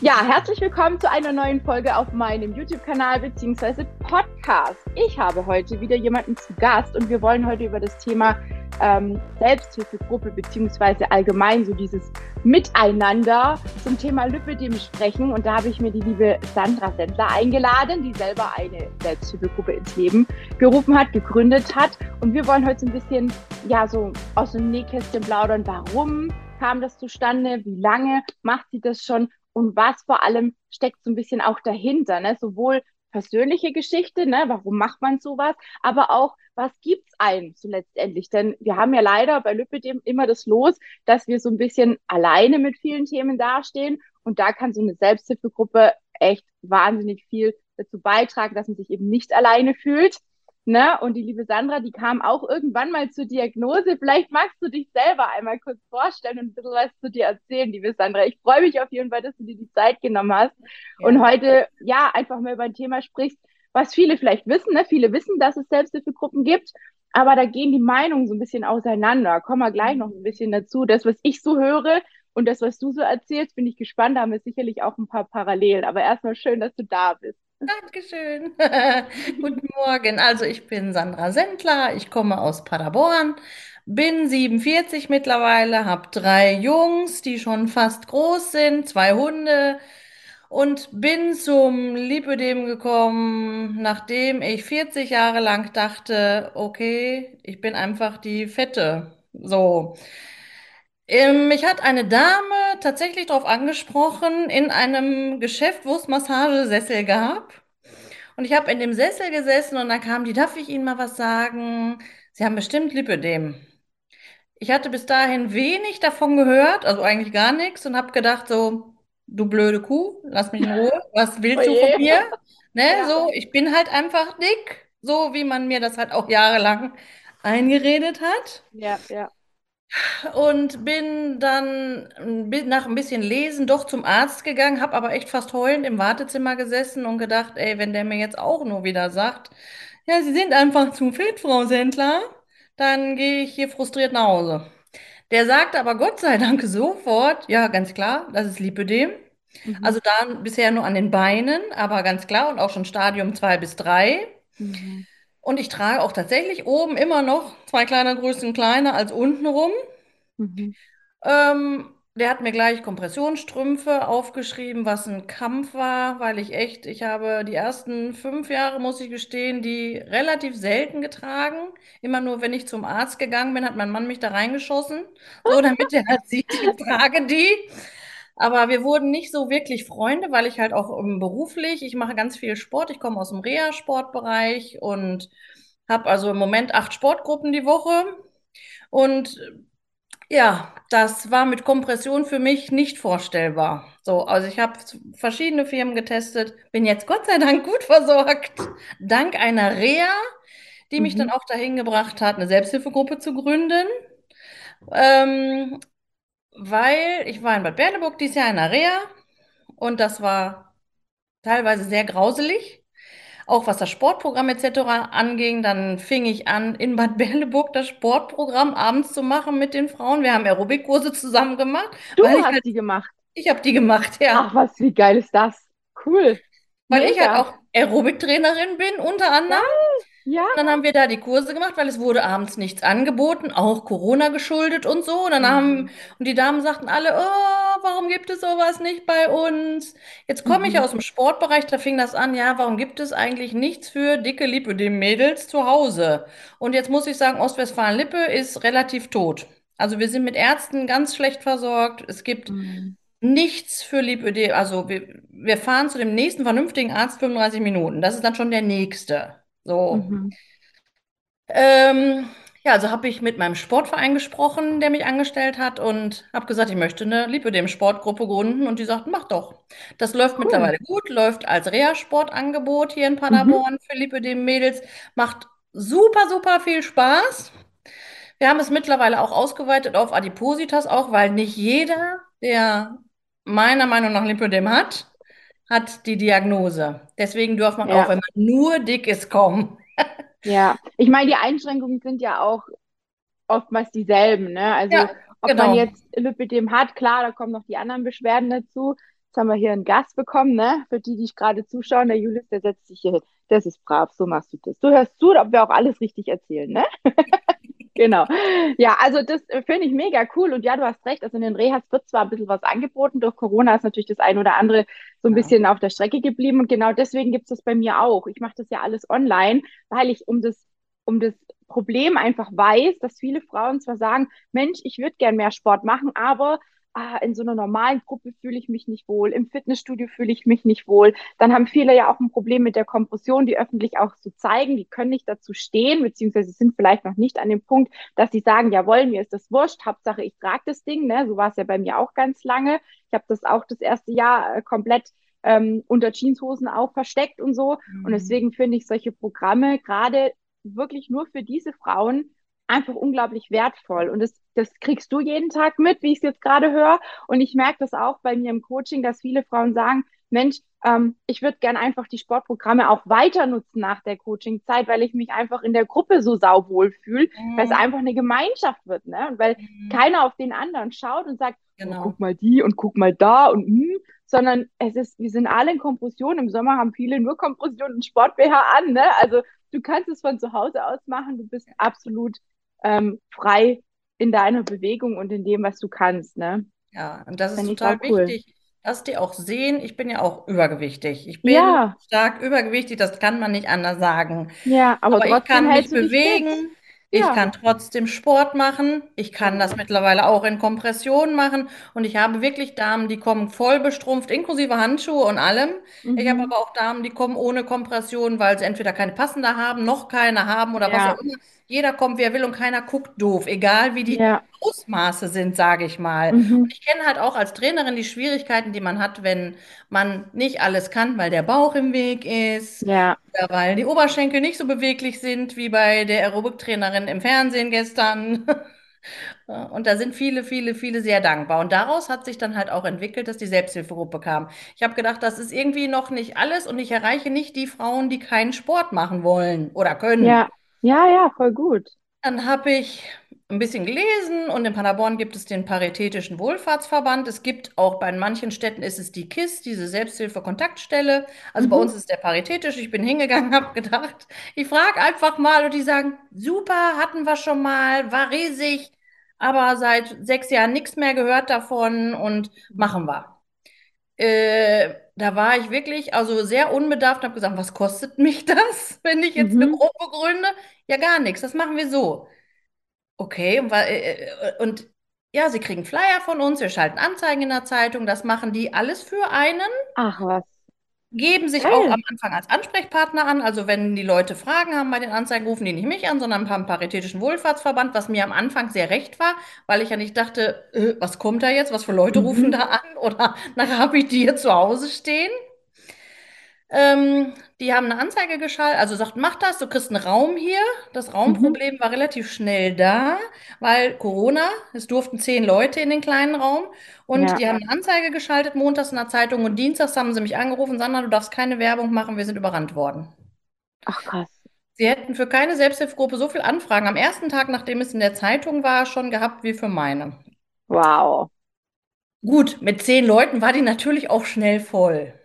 Ja, herzlich willkommen zu einer neuen Folge auf meinem YouTube-Kanal bzw. Podcast. Ich habe heute wieder jemanden zu Gast und wir wollen heute über das Thema ähm, Selbsthilfegruppe bzw. allgemein so dieses Miteinander zum Thema Lipidem sprechen. Und da habe ich mir die liebe Sandra Sendler eingeladen, die selber eine Selbsthilfegruppe ins Leben gerufen hat, gegründet hat. Und wir wollen heute so ein bisschen, ja, so aus dem Nähkästchen plaudern, warum kam das zustande, wie lange macht sie das schon und was vor allem steckt so ein bisschen auch dahinter, ne? Sowohl persönliche Geschichte, ne? Warum macht man sowas, aber auch was gibt's einem so letztendlich? Denn wir haben ja leider bei Lüppedem immer das Los, dass wir so ein bisschen alleine mit vielen Themen dastehen und da kann so eine Selbsthilfegruppe echt wahnsinnig viel dazu beitragen, dass man sich eben nicht alleine fühlt. Ne? Und die liebe Sandra, die kam auch irgendwann mal zur Diagnose. Vielleicht magst du dich selber einmal kurz vorstellen und ein bisschen was zu dir erzählen, liebe Sandra. Ich freue mich auf jeden Fall, dass du dir die Zeit genommen hast ja. und heute ja einfach mal über ein Thema sprichst, was viele vielleicht wissen. Ne? Viele wissen, dass es Selbsthilfegruppen gibt, aber da gehen die Meinungen so ein bisschen auseinander. Kommen wir gleich noch ein bisschen dazu. Das, was ich so höre und das, was du so erzählst, bin ich gespannt. Da haben wir sicherlich auch ein paar Parallelen. Aber erstmal schön, dass du da bist. Dankeschön. Guten Morgen. Also ich bin Sandra Sendler, ich komme aus Paderborn, bin 47 mittlerweile, habe drei Jungs, die schon fast groß sind, zwei Hunde und bin zum Lipödem gekommen, nachdem ich 40 Jahre lang dachte, okay, ich bin einfach die Fette. So. Ähm, mich hat eine Dame tatsächlich darauf angesprochen, in einem Geschäft, wo es Massagesessel gab. Und ich habe in dem Sessel gesessen und dann kam die, darf ich Ihnen mal was sagen? Sie haben bestimmt Lipödem. Ich hatte bis dahin wenig davon gehört, also eigentlich gar nichts und habe gedacht so, du blöde Kuh, lass mich in Ruhe, was willst du von mir? Ne, ja. so, ich bin halt einfach dick, so wie man mir das halt auch jahrelang eingeredet hat. Ja, ja und bin dann nach ein bisschen Lesen doch zum Arzt gegangen, habe aber echt fast heulend im Wartezimmer gesessen und gedacht, ey, wenn der mir jetzt auch nur wieder sagt, ja, Sie sind einfach zu fit, Frau Sendler, dann gehe ich hier frustriert nach Hause. Der sagt aber Gott sei Dank sofort, ja, ganz klar, das ist Lipödem. Mhm. Also dann bisher nur an den Beinen, aber ganz klar und auch schon Stadium 2 bis 3. Mhm. Und ich trage auch tatsächlich oben immer noch zwei kleine Größen kleiner als unten rum. Mhm. Ähm, der hat mir gleich Kompressionsstrümpfe aufgeschrieben, was ein Kampf war, weil ich echt, ich habe die ersten fünf Jahre, muss ich gestehen, die relativ selten getragen. Immer nur, wenn ich zum Arzt gegangen bin, hat mein Mann mich da reingeschossen, so damit er halt sieht, ich trage die. Aber wir wurden nicht so wirklich Freunde, weil ich halt auch um, beruflich, ich mache ganz viel Sport, ich komme aus dem Reha-Sportbereich und habe also im Moment acht Sportgruppen die Woche. Und ja, das war mit Kompression für mich nicht vorstellbar. So, also ich habe verschiedene Firmen getestet, bin jetzt Gott sei Dank gut versorgt, dank einer Reha, die mich mhm. dann auch dahin gebracht hat, eine Selbsthilfegruppe zu gründen. Ähm, weil ich war in Bad Berleburg dieses Jahr in der Reha und das war teilweise sehr grauselig. Auch was das Sportprogramm etc. anging, dann fing ich an, in Bad Berleburg das Sportprogramm abends zu machen mit den Frauen. Wir haben Aerobikkurse zusammen gemacht. Du hast halt, die gemacht? Ich habe die gemacht, ja. Ach was, wie geil ist das? Cool. Weil Mega. ich halt auch Aerobiktrainerin bin, unter anderem. Ja. Ja. dann haben wir da die Kurse gemacht, weil es wurde abends nichts angeboten, auch Corona geschuldet und so. Und dann mhm. haben, und die Damen sagten alle, oh, warum gibt es sowas nicht bei uns? Jetzt komme mhm. ich aus dem Sportbereich, da fing das an, ja, warum gibt es eigentlich nichts für dicke Lippe, die Mädels zu Hause? Und jetzt muss ich sagen, Ostwestfalen-Lippe ist relativ tot. Also wir sind mit Ärzten ganz schlecht versorgt. Es gibt mhm. nichts für Lipödem. Also wir, wir fahren zu dem nächsten vernünftigen Arzt 35 Minuten. Das ist dann schon der nächste. So. Mhm. Ähm, ja, also habe ich mit meinem Sportverein gesprochen, der mich angestellt hat und habe gesagt, ich möchte eine Lipödem-Sportgruppe gründen und die sagten, mach doch. Das läuft cool. mittlerweile gut, läuft als Reha-Sportangebot hier in. Paderborn mhm. für Lipödem-Mädels, macht super, super viel Spaß. Wir haben es mittlerweile auch ausgeweitet auf Adipositas auch, weil nicht jeder, der meiner Meinung nach Lipödem hat, hat die Diagnose. Deswegen darf man ja. auch, wenn man nur dick ist, kommen. ja, ich meine, die Einschränkungen sind ja auch oftmals dieselben. Ne? Also ja, ob genau. man jetzt Lipidem hat, klar, da kommen noch die anderen Beschwerden dazu. Jetzt haben wir hier einen Gast bekommen, ne? Für die, die gerade zuschauen, der Julius, der setzt sich hier hin. Das ist brav, so machst du das. Du hörst zu, ob wir auch alles richtig erzählen, ne? Genau. Ja, also das äh, finde ich mega cool. Und ja, du hast recht. Also in den Rehas wird zwar ein bisschen was angeboten. Durch Corona ist natürlich das ein oder andere so ein Ja. bisschen auf der Strecke geblieben. Und genau deswegen gibt es das bei mir auch. Ich mache das ja alles online, weil ich um das, um das Problem einfach weiß, dass viele Frauen zwar sagen, Mensch, ich würde gern mehr Sport machen, aber ah, in so einer normalen Gruppe fühle ich mich nicht wohl. Im Fitnessstudio fühle ich mich nicht wohl. Dann haben viele ja auch ein Problem mit der Kompression, die öffentlich auch so zeigen. Die können nicht dazu stehen, beziehungsweise sind vielleicht noch nicht an dem Punkt, dass sie sagen, jawohl, mir ist das wurscht, Hauptsache ich trage das Ding. Ne? So war es ja bei mir auch ganz lange. Ich habe das auch das erste Jahr äh, komplett ähm, unter Jeanshosen auch versteckt und so. Und Mhm. deswegen finde ich solche Programme gerade wirklich nur für diese Frauen einfach unglaublich wertvoll. Und das, das kriegst du jeden Tag mit, wie ich es jetzt gerade höre. Und ich merke das auch bei mir im Coaching, dass viele Frauen sagen, Mensch, ähm, ich würde gern einfach die Sportprogramme auch weiter nutzen nach der Coachingzeit, weil ich mich einfach in der Gruppe so sauwohl fühle, weil es Mhm. einfach eine Gemeinschaft wird, ne? Und weil Mhm. keiner auf den anderen schaut und sagt, oh, Genau. guck mal die und guck mal da und hm, sondern es ist, wir sind alle in Kompression. Im Sommer haben viele nur Kompression und Sport-BH an, ne? Also du kannst es von zu Hause aus machen. Du bist absolut ähm, frei in deiner Bewegung und in dem, was du kannst, ne? Ja, und das ist total auch cool. wichtig, dass die auch sehen, ich bin ja auch übergewichtig. Ich bin Ja, stark übergewichtig, das kann man nicht anders sagen. ja, aber Aber ich kann mich bewegen, ich Ja, kann trotzdem Sport machen, ich kann das mittlerweile auch in Kompression machen und ich habe wirklich Damen, die kommen voll bestrumpft, inklusive Handschuhe und allem. Ich habe Mhm. aber auch Damen, die kommen ohne Kompression, weil sie entweder keine passende haben, noch keine haben oder was Ja, auch immer. Jeder kommt, wie er will und keiner guckt doof, egal wie die ja, Ausmaße sind, sage ich mal. Und mhm. ich kenne halt auch als Trainerin die Schwierigkeiten, die man hat, wenn man nicht alles kann, weil der Bauch im Weg ist. Ja, weil die Oberschenkel nicht so beweglich sind wie bei der Aerobic-Trainerin im Fernsehen gestern. Und da sind viele, viele, viele sehr dankbar. Und daraus hat sich dann halt auch entwickelt, dass die Selbsthilfegruppe kam. Ich habe gedacht, das ist irgendwie noch nicht alles und ich erreiche nicht die Frauen, die keinen Sport machen wollen oder können. ja, ja, ja, voll gut. Dann habe ich ein bisschen gelesen und in Paderborn gibt es den Paritätischen Wohlfahrtsverband. Es gibt auch bei manchen Städten ist es die KISS, diese Selbsthilfe-Kontaktstelle. Also bei Mhm. uns ist der paritätisch. Ich bin hingegangen, habe gedacht, ich frage einfach mal und die sagen, super, hatten wir schon mal, war riesig, aber seit sechs Jahren nichts mehr gehört davon und machen wir. Äh, da war ich wirklich also sehr unbedarft und habe gesagt, was kostet mich das, wenn ich jetzt eine Mhm. Gruppe gründe? Ja, gar nichts, das machen wir so. Okay, äh, äh, und ja, sie kriegen Flyer von uns, wir schalten Anzeigen in der Zeitung, das machen die alles für einen, Ach was. Geben sich auch am Anfang als Ansprechpartner an. Also wenn die Leute Fragen haben bei den Anzeigen, rufen die nicht mich an, sondern haben Paritätischen Wohlfahrtsverband, was mir am Anfang sehr recht war, weil ich ja nicht dachte, äh, was kommt da jetzt, was für Leute rufen Mhm. da an oder nachher habe ich die hier zu Hause stehen. Ähm, die haben eine Anzeige geschaltet, also sagt, mach das, du kriegst einen Raum hier. Das Mhm. Raumproblem war relativ schnell da, weil Corona, es durften zehn Leute in den kleinen Raum und Ja, die haben eine Anzeige geschaltet, montags in der Zeitung und dienstags haben sie mich angerufen, Sandra, du darfst keine Werbung machen, wir sind überrannt worden. ach krass. Sie hätten für keine Selbsthilfegruppe so viel Anfragen am ersten Tag, nachdem es in der Zeitung war, schon gehabt wie für meine. Wow. Gut, mit zehn Leuten war die natürlich auch schnell voll.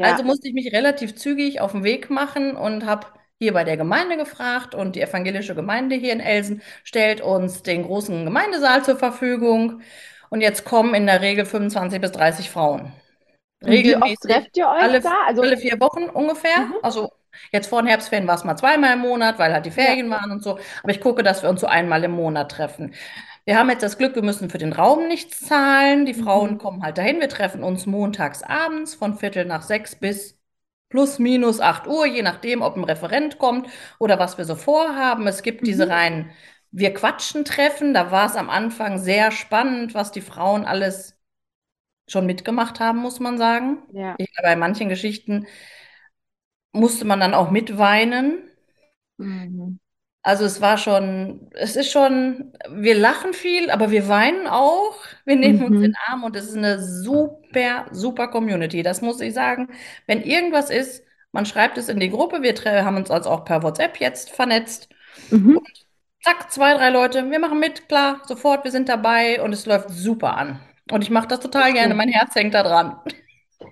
Also Ja. musste ich mich relativ zügig auf den Weg machen und habe hier bei der Gemeinde gefragt und die evangelische Gemeinde hier in Elsen stellt uns den großen Gemeindesaal zur Verfügung. Und jetzt kommen in der Regel 25 bis 30 Frauen. Und wie oft Regelmäßig trefft ihr euch alle, da? Also, alle vier Wochen ungefähr. mhm. Also jetzt vor den Herbstferien war es mal zweimal im Monat, weil halt die Ja. Ferien waren und so. Aber ich gucke, dass wir uns so einmal im Monat treffen. Wir haben jetzt das Glück, wir müssen für den Raum nichts zahlen. Die Frauen Mhm. kommen halt dahin. Wir treffen uns montags abends von Viertel nach sechs bis plus minus 8 Uhr, je nachdem, ob ein Referent kommt oder was wir so vorhaben. Es gibt diese Mhm. reinen Wir quatschen Treffen. Da war es am Anfang sehr spannend, was die Frauen alles schon mitgemacht haben, muss man sagen. Ja. Ich, bei manchen Geschichten musste man dann auch mitweinen. Mhm. Also es war schon, es ist schon, wir lachen viel, aber wir weinen auch. Wir nehmen uns in den Mhm. Arm und es ist eine super, super Community. Das muss ich sagen. Wenn irgendwas ist, man schreibt es in die Gruppe. Wir haben uns also auch per WhatsApp jetzt vernetzt. Mhm. Zack, zwei, drei Leute, wir machen mit, klar, sofort, wir sind dabei und es läuft super an. Und ich mache das total gerne. Mein Herz hängt da dran.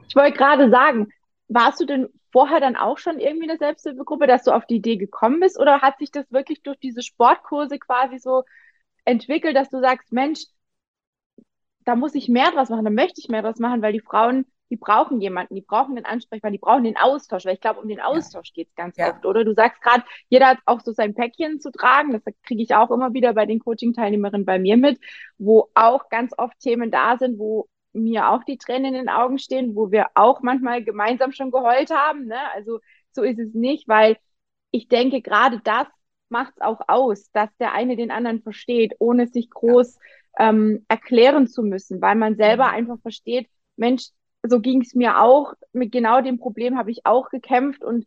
Ich wollte gerade sagen, warst du denn vorher dann auch schon irgendwie eine Selbsthilfegruppe, dass du auf die Idee gekommen bist? Oder hat sich das wirklich durch diese Sportkurse quasi so entwickelt, dass du sagst, Mensch, da muss ich mehr draus machen, da möchte ich mehr draus machen, weil die Frauen, die brauchen jemanden, die brauchen den Ansprechpartner, die brauchen den Austausch, weil ich glaube, um den Austausch ja. geht es ganz ja. oft, oder? Du sagst gerade, jeder hat auch so sein Päckchen zu tragen, das kriege ich auch immer wieder bei den Coaching-Teilnehmerinnen bei mir mit, wo auch ganz oft Themen da sind, wo mir auch die Tränen in den Augen stehen, wo wir auch manchmal gemeinsam schon geheult haben. Ne? Also so ist es nicht, weil ich denke, gerade das macht es auch aus, dass der eine den anderen versteht, ohne sich groß ähm, erklären zu müssen, weil man selber mhm. einfach versteht, Mensch, so ging es mir auch, mit genau dem Problem habe ich auch gekämpft und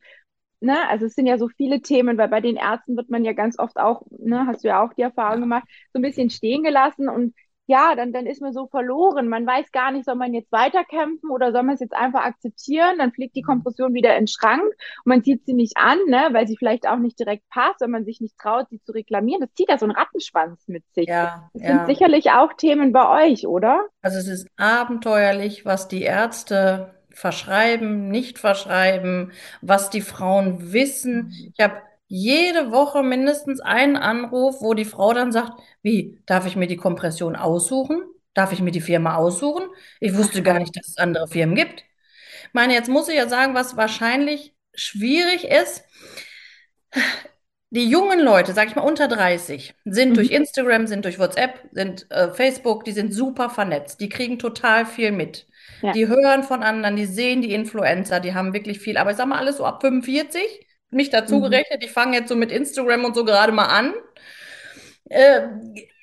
ne, also es sind ja so viele Themen, weil bei den Ärzten wird man ja ganz oft auch, ne, hast du ja auch die Erfahrung gemacht, so ein bisschen stehen gelassen und ja, dann, dann ist man so verloren. Man weiß gar nicht, soll man jetzt weiterkämpfen oder soll man es jetzt einfach akzeptieren? Dann fliegt die mhm. Kompression wieder in den Schrank und man zieht sie nicht an, ne, weil sie vielleicht auch nicht direkt passt, wenn man sich nicht traut, sie zu reklamieren. Das zieht ja so einen Rattenschwanz mit sich. Ja, das ja. sind sicherlich auch Themen bei euch, oder? Also es ist abenteuerlich, was die Ärzte verschreiben, nicht verschreiben, was die Frauen wissen. Mhm. Ich habe jede Woche mindestens einen Anruf, wo die Frau dann sagt, wie, darf ich mir die Kompression aussuchen? Darf ich mir die Firma aussuchen? Ich wusste gar nicht, dass es andere Firmen gibt. Ich meine, jetzt muss ich ja sagen, was wahrscheinlich schwierig ist. Die jungen Leute, sag ich mal unter 30, sind mhm. durch Instagram, sind durch WhatsApp, sind äh, Facebook, die sind super vernetzt. Die kriegen total viel mit. Ja. Die hören von anderen, die sehen die Influencer, die haben wirklich viel. Aber ich sag mal, alles so ab 45 mich dazu mhm. gerechnet, ich fange jetzt so mit Instagram und so gerade mal an, äh,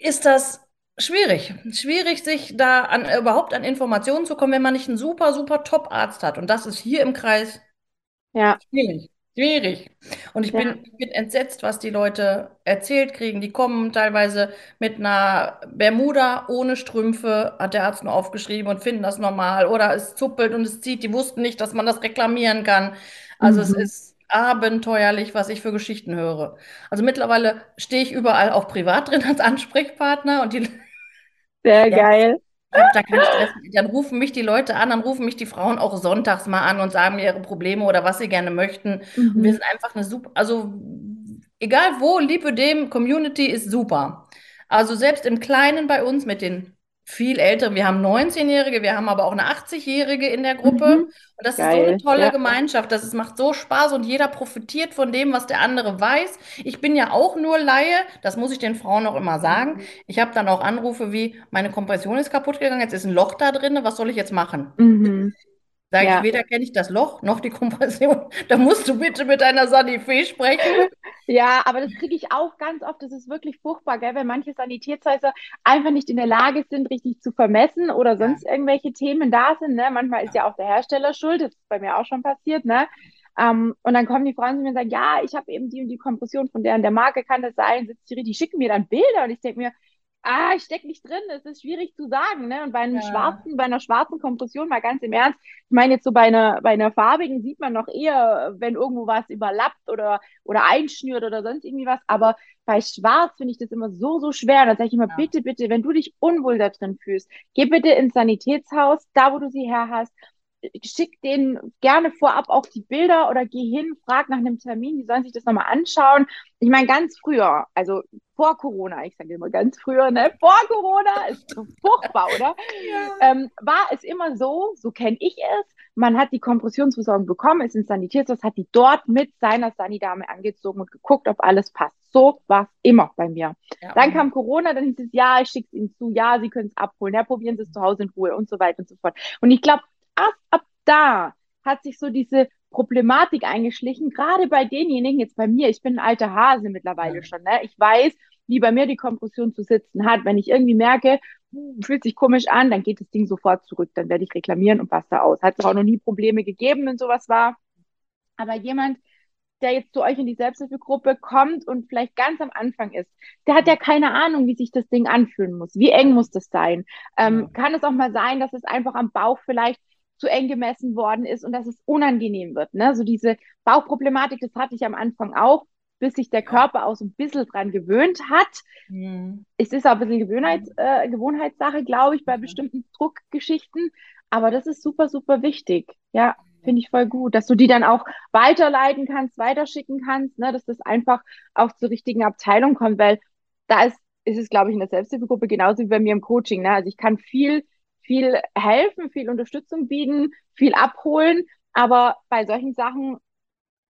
ist das schwierig. Schwierig, sich da an, überhaupt an Informationen zu kommen, wenn man nicht einen super, super Top-Arzt hat. Und das ist hier im Kreis ja. schwierig. Schwierig. Und ich, ja. bin, ich bin entsetzt, was die Leute erzählt kriegen. Die kommen teilweise mit einer Bermuda ohne Strümpfe, hat der Arzt nur aufgeschrieben und finden das normal. Oder es zuppelt und es zieht. Die wussten nicht, dass man das reklamieren kann. Also mhm. es ist abenteuerlich, was ich für Geschichten höre. Also mittlerweile stehe ich überall auch privat drin als Ansprechpartner und die. Sehr ja, geil. Da keinen Stress. Dann rufen mich die Leute an, dann rufen mich die Frauen auch sonntags mal an und sagen mir ihre Probleme oder was sie gerne möchten. Mhm. Und wir sind einfach eine super, also egal wo, Liebe dem, Community ist super. Also selbst im Kleinen bei uns mit den viel ältere. Wir haben 19-Jährige, wir haben aber auch eine 80-Jährige in der Gruppe. Mhm. Und das Geil. ist so eine tolle ja. Gemeinschaft. Das ist, macht so Spaß und jeder profitiert von dem, was der andere weiß. Ich bin ja auch nur Laie, das muss ich den Frauen auch immer sagen. Ich habe dann auch Anrufe wie, meine Kompression ist kaputt gegangen, jetzt ist ein Loch da drin, was soll ich jetzt machen? Mhm. Sage ja. ich, weder kenne ich das Loch noch die Kompression. Da musst du bitte mit deiner Sanifee sprechen. Ja, aber das kriege ich auch ganz oft. Das ist wirklich furchtbar, gell? wenn manche Sanitätshäuser einfach nicht in der Lage sind, richtig zu vermessen oder sonst ja. irgendwelche Themen da sind. Ne? Manchmal ist ja auch der Hersteller schuld. Das ist bei mir auch schon passiert. Ne? Um, ähm, und dann kommen die Frauen zu mir und sagen, ja, ich habe eben die und die Kompression von der und der Marke, kann das sein? Sitzt die, die schicken mir dann Bilder und ich denke mir, ah, ich stecke nicht drin, es ist schwierig zu sagen, ne? Und bei einem ja. schwarzen, bei einer schwarzen Kompression, mal ganz im Ernst, ich meine jetzt so bei einer, bei einer farbigen sieht man noch eher, wenn irgendwo was überlappt oder, oder einschnürt oder sonst irgendwie was, aber bei schwarz finde ich das immer so, so schwer. Da sage ich immer, ja. bitte, bitte, wenn du dich unwohl da drin fühlst, geh bitte ins Sanitätshaus, da wo du sie her hast, schick denen gerne vorab auch die Bilder oder geh hin, frag nach einem Termin, die sollen sich das nochmal anschauen. Ich meine, ganz früher, also vor Corona, ich sage immer ganz früher, ne, vor Corona, ist so furchtbar, oder? Ja. Ähm, war es immer so, so kenne ich es, man hat die Kompressionsversorgung bekommen, ist ins Sanitätshaus, hat die dort mit seiner Sanidame angezogen und geguckt, ob alles passt. So war es immer bei mir. Ja, dann kam Corona, dann hieß es, ja, ich schicke es Ihnen zu, ja, Sie können es abholen, ja, probieren Sie es zu Hause in Ruhe und so weiter und so fort. Und ich glaube, erst ab da hat sich so diese Problematik eingeschlichen, gerade bei denjenigen, jetzt bei mir, ich bin ein alter Hase mittlerweile ja. schon, ne? ich weiß, wie bei mir die Kompression zu sitzen hat. Wenn ich irgendwie merke, hm, fühlt sich komisch an, dann geht das Ding sofort zurück, dann werde ich reklamieren und passe da aus. Hat es auch noch nie Probleme gegeben, wenn sowas war. Aber jemand, der jetzt zu euch in die Selbsthilfegruppe kommt und vielleicht ganz am Anfang ist, der hat ja keine Ahnung, wie sich das Ding anfühlen muss. Wie eng muss das sein? Ähm. Kann es auch mal sein, dass es einfach am Bauch vielleicht zu eng gemessen worden ist und dass es unangenehm wird. Ne? So diese Bauchproblematik, das hatte ich am Anfang auch. bis sich der Körper auch so ein bisschen dran gewöhnt hat. Mhm. Es ist auch ein bisschen Gewohnheits, äh, Gewohnheitssache, glaube ich, bei mhm. bestimmten Druckgeschichten. Aber das ist super, super wichtig. Ja, finde ich voll gut, dass du die dann auch weiterleiten kannst, weiterschicken kannst, ne, dass das einfach auch zur richtigen Abteilung kommt, weil da ist, ist es, glaube ich, in der Selbsthilfegruppe genauso wie bei mir im Coaching. Ne? Also ich kann viel, viel helfen, viel Unterstützung bieten, viel abholen, aber bei solchen Sachen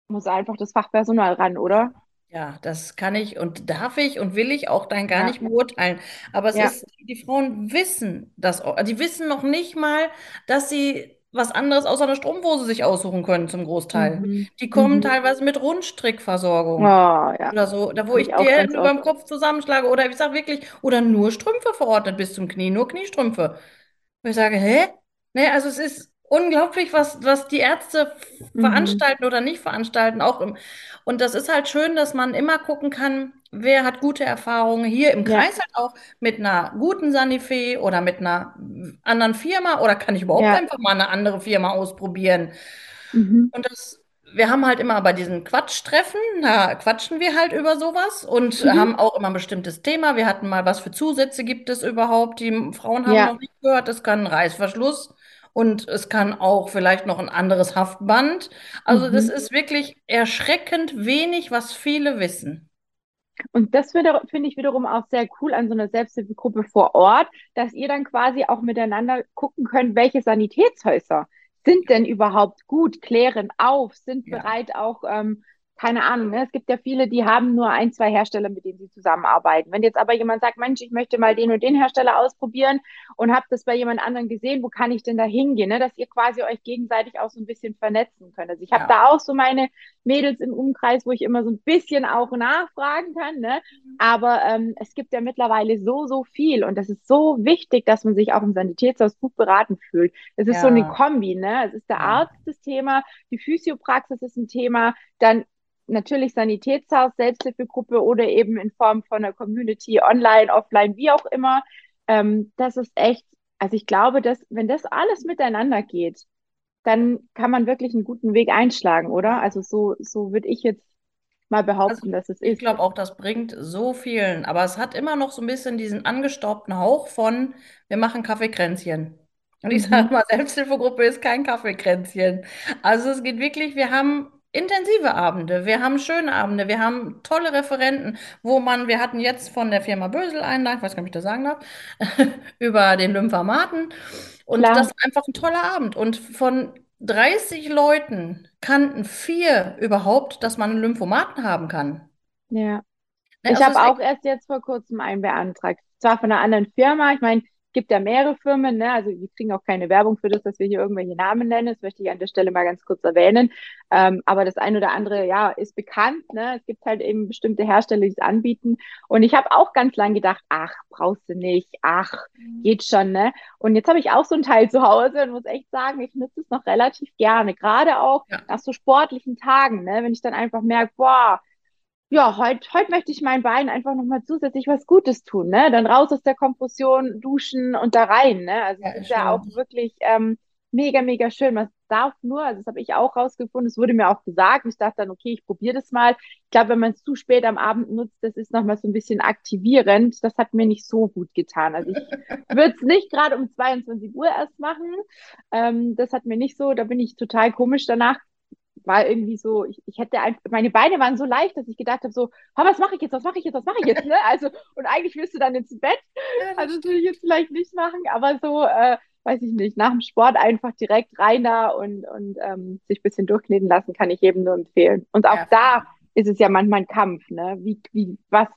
muss einfach das Fachpersonal ran, oder? Ja, das kann ich und darf ich und will ich auch dann gar ja. nicht beurteilen. Aber es ja. ist, die Frauen wissen das, die wissen noch nicht mal, dass sie was anderes außer einer Strumpfhose sich aussuchen können zum Großteil. Mhm. Die kommen mhm. teilweise mit Rundstrickversorgung oh, ja. oder so, da wo ich, ich die Hände beim Kopf zusammenschlage oder ich sage wirklich, oder nur Strümpfe verordnet bis zum Knie, nur Kniestrümpfe. Wo ich sage, hä? Nee, also es ist unglaublich, was, was die Ärzte mhm. veranstalten oder nicht veranstalten. Auch im, und das ist halt schön, dass man immer gucken kann, wer hat gute Erfahrungen hier im ja. Kreis halt auch mit einer guten Sanife oder mit einer anderen Firma oder kann ich überhaupt ja. einfach mal eine andere Firma ausprobieren. Mhm. Und das wir haben halt immer bei diesen Quatschtreffen, da quatschen wir halt über sowas und mhm. haben auch immer ein bestimmtes Thema. Wir hatten mal, was für Zusätze gibt es überhaupt? Die Frauen haben ja. noch nicht gehört, es kann ein Reißverschluss und es kann auch vielleicht noch ein anderes Haftband. Also mhm. das ist wirklich erschreckend wenig, was viele wissen. Und das finde ich wiederum auch sehr cool an so einer Selbsthilfegruppe vor Ort, dass ihr dann quasi auch miteinander gucken könnt, welche Sanitätshäuser sind denn überhaupt gut, klären auf, sind ja. bereit auch ähm, keine Ahnung, ne? es gibt ja viele, die haben nur ein, zwei Hersteller, mit denen sie zusammenarbeiten. Wenn jetzt aber jemand sagt, Mensch, ich möchte mal den und den Hersteller ausprobieren und habe das bei jemand anderem gesehen, wo kann ich denn da hingehen, ne? dass ihr quasi euch gegenseitig auch so ein bisschen vernetzen könnt. Also ich habe ja. da auch so meine Mädels im Umkreis, wo ich immer so ein bisschen auch nachfragen kann, ne? aber ähm, es gibt ja mittlerweile so, so viel und das ist so wichtig, dass man sich auch im Sanitätshaus gut beraten fühlt. Es ist ja. so eine Kombi, ne? es ist der Arzt das Thema, die Physiopraxis ist ein Thema, dann natürlich Sanitätshaus, Selbsthilfegruppe oder eben in Form von einer Community, online, offline, wie auch immer. Ähm, das ist echt, also ich glaube, dass wenn das alles miteinander geht, dann kann man wirklich einen guten Weg einschlagen, oder? Also so, so würde ich jetzt mal behaupten, also, dass es ist. Ich glaube auch, das bringt so vielen, aber es hat immer noch so ein bisschen diesen angestaubten Hauch von, wir machen Kaffeekränzchen. Und ich mhm. sage mal, Selbsthilfegruppe ist kein Kaffeekränzchen. Also es geht wirklich, wir haben intensive Abende, wir haben schöne Abende, wir haben tolle Referenten, wo man, wir hatten jetzt von der Firma Bösel einen, ich weiß gar nicht, ob ich das sagen darf, über den Lymphamaten. Und Klar. das ist einfach ein toller Abend. Und von 30 Leuten kannten vier überhaupt, dass man einen Lymphomaten haben kann. Ja. Ne, ich also habe auch erst jetzt vor kurzem einen beantragt. Zwar von einer anderen Firma. Ich meine, gibt ja mehrere Firmen, ne? also wir kriegen auch keine Werbung für das, dass wir hier irgendwelche Namen nennen, das möchte ich an der Stelle mal ganz kurz erwähnen, ähm, aber das eine oder andere, ja, ist bekannt, ne? es gibt halt eben bestimmte Hersteller, die es anbieten und ich habe auch ganz lang gedacht, ach, brauchst du nicht, ach, geht schon, ne, und jetzt habe ich auch so ein Teil zu Hause und muss echt sagen, ich nutze es noch relativ gerne, gerade auch ja. nach so sportlichen Tagen, ne? wenn ich dann einfach merke, boah, ja, heute heut möchte ich meinen Beinen einfach nochmal zusätzlich was Gutes tun, ne? Dann raus aus der Kompression, duschen und da rein, ne? Also ja, das ist ja auch wirklich ähm, mega, mega schön. Man darf nur, also das habe ich auch rausgefunden, es wurde mir auch gesagt. Ich dachte dann, okay, ich probiere das mal. Ich glaube, wenn man es zu spät am Abend nutzt, das ist nochmal so ein bisschen aktivierend. Das hat mir nicht so gut getan. Also ich würde es nicht gerade um 22 Uhr erst machen. Ähm, das hat mir nicht so, da bin ich total komisch danach war irgendwie so, ich, ich hätte einfach, meine Beine waren so leicht, dass ich gedacht habe, so, was mache ich jetzt, was mache ich jetzt, was mache ich jetzt, ne? Also, und eigentlich wirst du dann ins Bett. Also das würde ich jetzt vielleicht nicht machen, aber so, äh, weiß ich nicht, nach dem Sport einfach direkt rein da und, und ähm, sich ein bisschen durchkneten lassen, kann ich jedem nur empfehlen. Und auch ja. da ist es ja manchmal ein Kampf, ne? Wie, wie, was,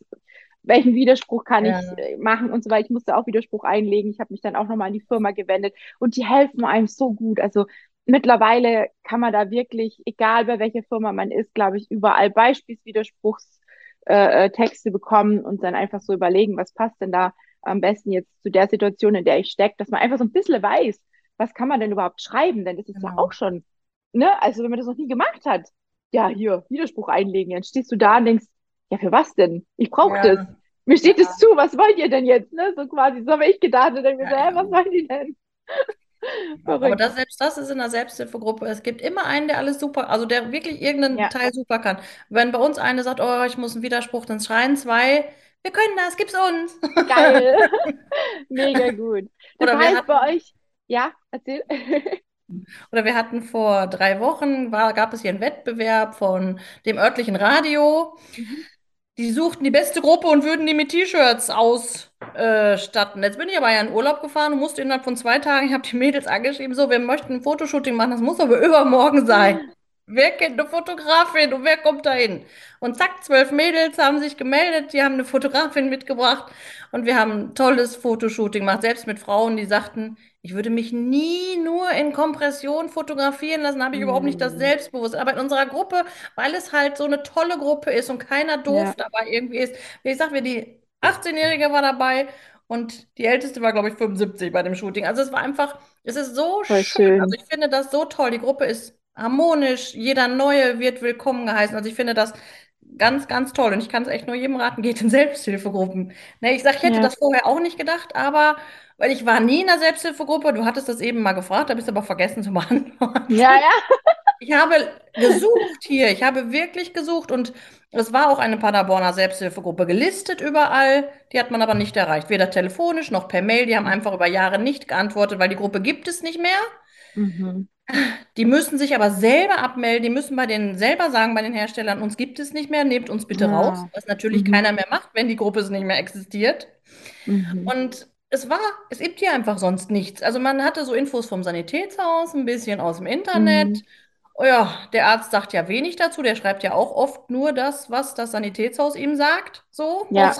welchen Widerspruch kann ja. ich äh, machen und so weiter. Ich musste auch Widerspruch einlegen. Ich habe mich dann auch nochmal an die Firma gewendet und die helfen einem so gut. Also mittlerweile kann man da wirklich, egal bei welcher Firma man ist, glaube ich, überall Beispielswiderspruchstexte äh, äh bekommen und dann einfach so überlegen, was passt denn da am besten jetzt zu der Situation, in der ich stecke, dass man einfach so ein bisschen weiß, was kann man denn überhaupt schreiben, denn das ist genau. ja auch schon, ne, also wenn man das noch nie gemacht hat, ja, hier, Widerspruch einlegen, dann stehst du da und denkst, ja, für was denn? Ich brauche ja. das. Mir steht es ja. zu, was wollt ihr denn jetzt? Ne? So quasi, so habe ich gedacht. Und dann ja, mir so, hä, was wollen die denn? Aber das, selbst das ist in der Selbsthilfegruppe. Es gibt immer einen, der alles super, also der wirklich irgendeinen Ja, Teil super kann. Wenn bei uns eine sagt, oh, ich muss einen Widerspruch, dann schreien zwei, wir können das, gib's uns. geil. Mega gut. Das Oder heißt bei hatten, euch, ja, erzähl. oder wir hatten vor drei Wochen, war, gab es hier einen Wettbewerb von dem örtlichen Radio. Mhm. Die suchten die beste Gruppe und würden die mit T-Shirts ausstatten. Jetzt bin ich aber ja in Urlaub gefahren und musste innerhalb von zwei Tagen, ich habe die Mädels angeschrieben, so, wir möchten ein Fotoshooting machen, das muss aber übermorgen sein. Wer kennt eine Fotografin und wer kommt da hin? Und zack, zwölf Mädels haben sich gemeldet, die haben eine Fotografin mitgebracht und wir haben ein tolles Fotoshooting gemacht, selbst mit Frauen, die sagten, ich würde mich nie nur in Kompression fotografieren lassen, habe ich überhaupt nicht das Mhm. Selbstbewusstsein. Aber in unserer Gruppe, weil es halt so eine tolle Gruppe ist und keiner doof Ja, dabei irgendwie ist, wie ich sag mir, die 18-Jährige war dabei und die Älteste war, glaube ich, 75 bei dem Shooting. Also es war einfach, es ist so voll schön. Also schön. ich finde das so toll. Die Gruppe ist harmonisch, jeder Neue wird willkommen geheißen. Also ich finde das ganz, ganz toll. Und ich kann es echt nur jedem raten, geht in Selbsthilfegruppen. Ne, ich sage, ich hätte Ja, das vorher auch nicht gedacht, aber weil ich war nie in einer Selbsthilfegruppe, du hattest das eben mal gefragt, habe ich es aber vergessen zu ja, beantworten. ja. Ich habe gesucht hier, ich habe wirklich gesucht und es war auch eine Paderborner Selbsthilfegruppe gelistet überall, die hat man aber nicht erreicht, weder telefonisch noch per Mail, die haben einfach über Jahre nicht geantwortet, weil die Gruppe gibt es nicht mehr. Mhm. Die müssen sich aber selber abmelden, die müssen bei denen selber sagen, bei den Herstellern, uns gibt es nicht mehr, nehmt uns bitte raus, Ja. was natürlich Mhm. keiner mehr macht, wenn die Gruppe es nicht mehr existiert. Mhm. Und es war, es gibt hier einfach sonst nichts. Also man hatte so Infos vom Sanitätshaus, ein bisschen aus dem Mhm. Internet. Oh ja, der Arzt sagt ja wenig dazu, der schreibt ja auch oft nur das, was das Sanitätshaus ihm sagt, so Ja.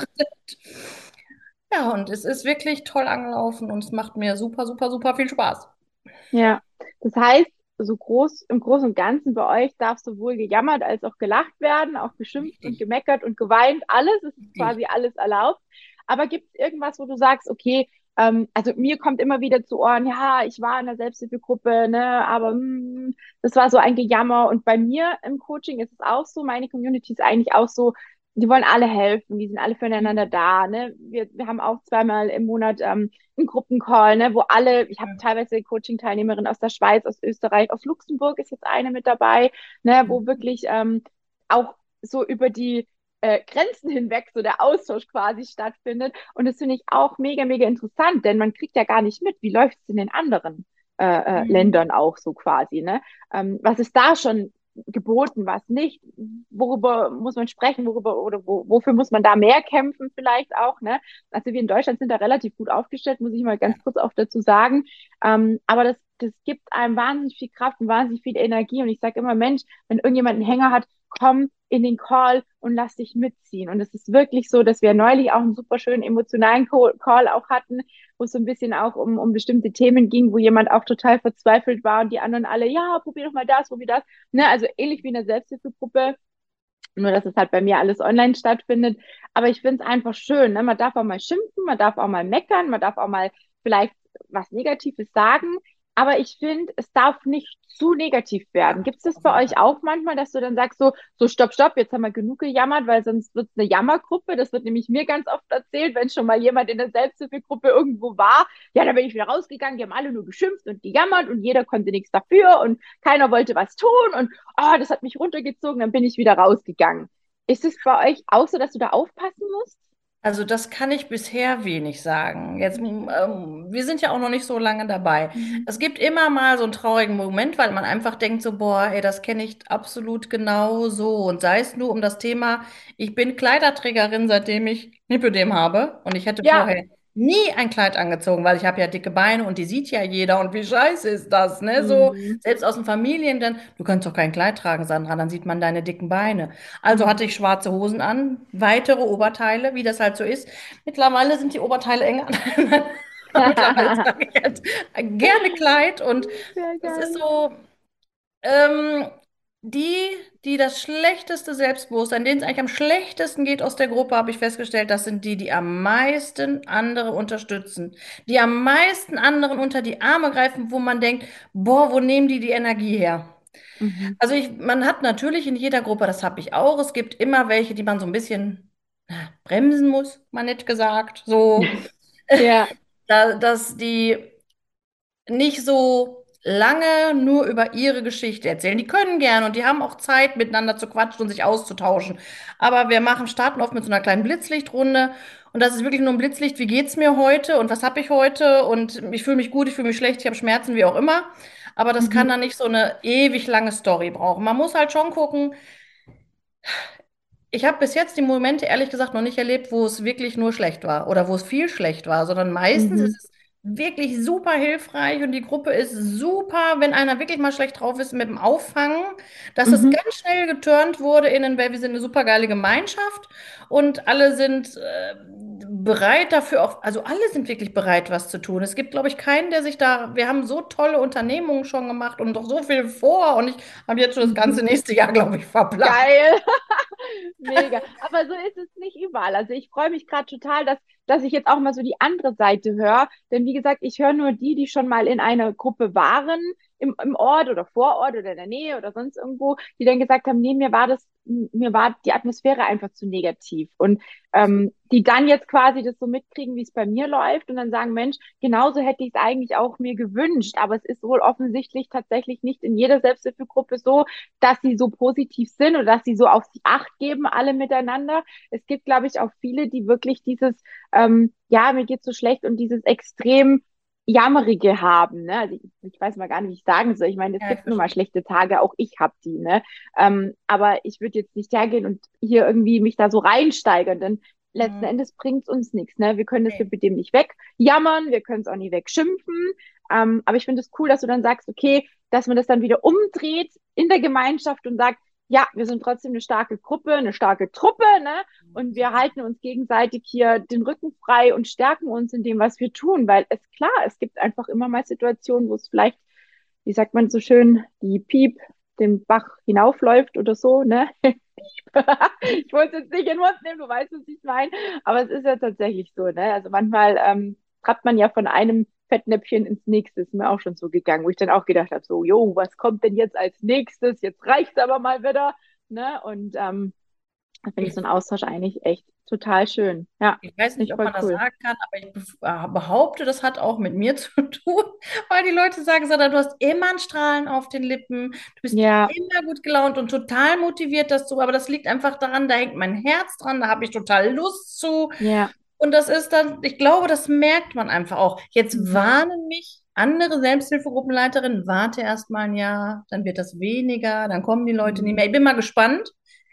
Ja, und es ist wirklich toll angelaufen und es macht mir super, super, super viel Spaß. Ja. Das heißt, so groß, im Großen und Ganzen bei euch darf sowohl gejammert als auch gelacht werden, auch geschimpft und gemeckert und geweint. Alles, es ist quasi alles erlaubt. Aber gibt es irgendwas, wo du sagst, okay, ähm, also mir kommt immer wieder zu Ohren, ja, ich war in der Selbsthilfegruppe, ne, aber mm, das war so ein Gejammer. Und bei mir im Coaching ist es auch so, meine Community ist eigentlich auch so, die wollen alle helfen, die sind alle füreinander da, ne? Wir, wir haben auch zweimal im Monat ähm, einen Gruppencall, ne, wo alle, ich habe teilweise Coaching-Teilnehmerinnen aus der Schweiz, aus Österreich, aus Luxemburg ist jetzt eine mit dabei, ne, wo wirklich ähm, auch so über die äh, Grenzen hinweg so der Austausch quasi stattfindet. Und das finde ich auch mega, mega interessant, denn man kriegt ja gar nicht mit, wie läuft es in den anderen äh, äh, Mhm. Ländern auch so quasi, ne? Ähm, was ist da schon geboten, was nicht, worüber muss man sprechen, worüber oder wo, wofür muss man da mehr kämpfen vielleicht auch, ne? Also wir in Deutschland sind da relativ gut aufgestellt, muss ich mal ganz kurz auch dazu sagen. Ähm, aber das, das gibt einem wahnsinnig viel Kraft und wahnsinnig viel Energie. Und ich sage immer, Mensch, wenn irgendjemand einen Hänger hat, komm in den Call und lass dich mitziehen. Und es ist wirklich so, dass wir neulich auch einen super schönen emotionalen Call auch hatten, wo es so ein bisschen auch um, um bestimmte Themen ging, wo jemand auch total verzweifelt war und die anderen alle, ja, probier doch mal das, probier das. Ne? Also ähnlich wie in der Selbsthilfegruppe, nur dass es halt bei mir alles online stattfindet. Aber ich finde es einfach schön. Ne? Man darf auch mal schimpfen, man darf auch mal meckern, man darf auch mal vielleicht was Negatives sagen. Aber ich finde, es darf nicht zu negativ werden. Gibt es das bei euch auch manchmal, dass du dann sagst, so, so stopp, stopp, jetzt haben wir genug gejammert, weil sonst wird es eine Jammergruppe. Das wird nämlich mir ganz oft erzählt, wenn schon mal jemand in der Selbsthilfegruppe irgendwo war. Ja, da bin ich wieder rausgegangen, die haben alle nur geschimpft und gejammert und jeder konnte nichts dafür und keiner wollte was tun und oh, das hat mich runtergezogen, dann bin ich wieder rausgegangen. Ist es bei euch auch so, dass du da aufpassen musst? Also das kann ich bisher wenig sagen. Jetzt, m, ähm, wir sind ja auch noch nicht so lange dabei. Mhm. Es gibt immer mal so einen traurigen Moment, weil man einfach denkt so, boah, ey, das kenne ich absolut genau so. Und sei es nur um das Thema, ich bin Kleiderträgerin, seitdem ich Lipödem habe. Und ich hätte Ja. vorher nie ein Kleid angezogen, weil ich habe ja dicke Beine und die sieht ja jeder. Und wie scheiße ist das, ne? So, Mhm. selbst aus den Familien, dann, du kannst doch kein Kleid tragen, Sandra, dann sieht man deine dicken Beine. Also hatte ich schwarze Hosen an, weitere Oberteile, wie das halt so ist. Mittlerweile sind die Oberteile enger. Mittlerweile trage ich halt gerne Kleid und es ist so, ähm, die, die das schlechteste Selbstbewusstsein, denen es eigentlich am schlechtesten geht aus der Gruppe, habe ich festgestellt, das sind die, die am meisten andere unterstützen, die am meisten anderen unter die Arme greifen, wo man denkt, boah, wo nehmen die die Energie her? Mhm. Also ich, man hat natürlich in jeder Gruppe, das habe ich auch, es gibt immer welche, die man so ein bisschen na, bremsen muss, mal nett gesagt. So, Ja. da, dass die nicht so lange nur über ihre Geschichte erzählen. Die können gerne und die haben auch Zeit, miteinander zu quatschen und sich auszutauschen. Aber wir machen, starten oft mit so einer kleinen Blitzlichtrunde. Und das ist wirklich nur ein Blitzlicht. Wie geht's mir heute und was habe ich heute? Und ich fühle mich gut, ich fühle mich schlecht, ich habe Schmerzen, wie auch immer. Aber das Mhm. kann dann nicht so eine ewig lange Story brauchen. Man muss halt schon gucken. Ich habe bis jetzt die Momente ehrlich gesagt noch nicht erlebt, wo es wirklich nur schlecht war oder wo es viel schlecht war, sondern meistens Mhm. ist es wirklich super hilfreich und die Gruppe ist super, wenn einer wirklich mal schlecht drauf ist mit dem Auffangen, dass es Mhm. ganz schnell geturnt wurde in den, weil wir sind eine super geile Gemeinschaft und alle sind äh, bereit dafür auch, also alle sind wirklich bereit, was zu tun. Es gibt, glaube ich, keinen, der sich da, wir haben so tolle Unternehmungen schon gemacht und doch so viel vor und ich habe jetzt schon das ganze Mhm. nächste Jahr, glaube ich, verplant. Geil. Mega. Aber so ist es nicht überall. Also ich freue mich gerade total, dass, dass ich jetzt auch mal so die andere Seite höre. Denn wie gesagt, ich höre nur die, die schon mal in einer Gruppe waren, im, im Ort oder Vorort oder in der Nähe oder sonst irgendwo, die dann gesagt haben, nee, mir war das, mir war die Atmosphäre einfach zu negativ. Und ähm, die dann jetzt quasi das so mitkriegen, wie es bei mir läuft und dann sagen, Mensch, genauso hätte ich es eigentlich auch mir gewünscht. Aber es ist wohl offensichtlich tatsächlich nicht in jeder Selbsthilfegruppe so, dass sie so positiv sind oder dass sie so auf sie Acht geben, alle miteinander. Es gibt, glaube ich, auch viele, die wirklich dieses, ähm, ja, mir geht's so schlecht und dieses extrem Jammerige haben. Ne? Also ich, ich weiß mal gar nicht, wie ich sagen soll. Ich meine, es Ja, gibt nun mal schlechte Tage, auch ich habe die. Ne? Ähm, aber ich würde jetzt nicht hergehen und hier irgendwie mich da so reinsteigern, denn letzten Mhm. Endes bringt's uns nichts. Ne? Wir können das mit dem nicht wegjammern, wir können es auch nicht wegschimpfen. Ähm, aber ich finde es cool, dass du dann sagst, okay, dass man das dann wieder umdreht in der Gemeinschaft und sagt, ja, wir sind trotzdem eine starke Gruppe, eine starke Truppe, ne? Und wir halten uns gegenseitig hier den Rücken frei und stärken uns in dem, was wir tun, weil es klar, es gibt einfach immer mal Situationen, wo es vielleicht, wie sagt man so schön, die Piep den Bach hinaufläuft oder so, ne? Ich wollte es jetzt nicht in den Mund nehmen, du weißt, was ich meine, aber es ist ja tatsächlich so, ne? Also manchmal ähm, trappt man ja von einem Fettnäpfchen ins nächste, ist mir auch schon so gegangen, wo ich dann auch gedacht habe, so, jo, was kommt denn jetzt als nächstes? Jetzt reicht's aber mal wieder, ne? Und ähm, da finde ich so einen Austausch eigentlich echt total schön. Ja, Ich weiß nicht, ob man das cool. sagen kann, aber ich äh, behaupte, das hat auch mit mir zu tun, weil die Leute sagen, Sandra, du hast immer ein Strahlen auf den Lippen, du bist Ja, immer gut gelaunt und total motiviert, das zu, aber das liegt einfach daran, da hängt mein Herz dran, da habe ich total Lust zu. ja, Und das ist dann, ich glaube, das merkt man einfach auch. Jetzt mhm. warnen mich andere Selbsthilfegruppenleiterinnen, warte erst mal ein Jahr, dann wird das weniger, dann kommen die Leute nicht Mhm. mehr. Ich bin mal gespannt.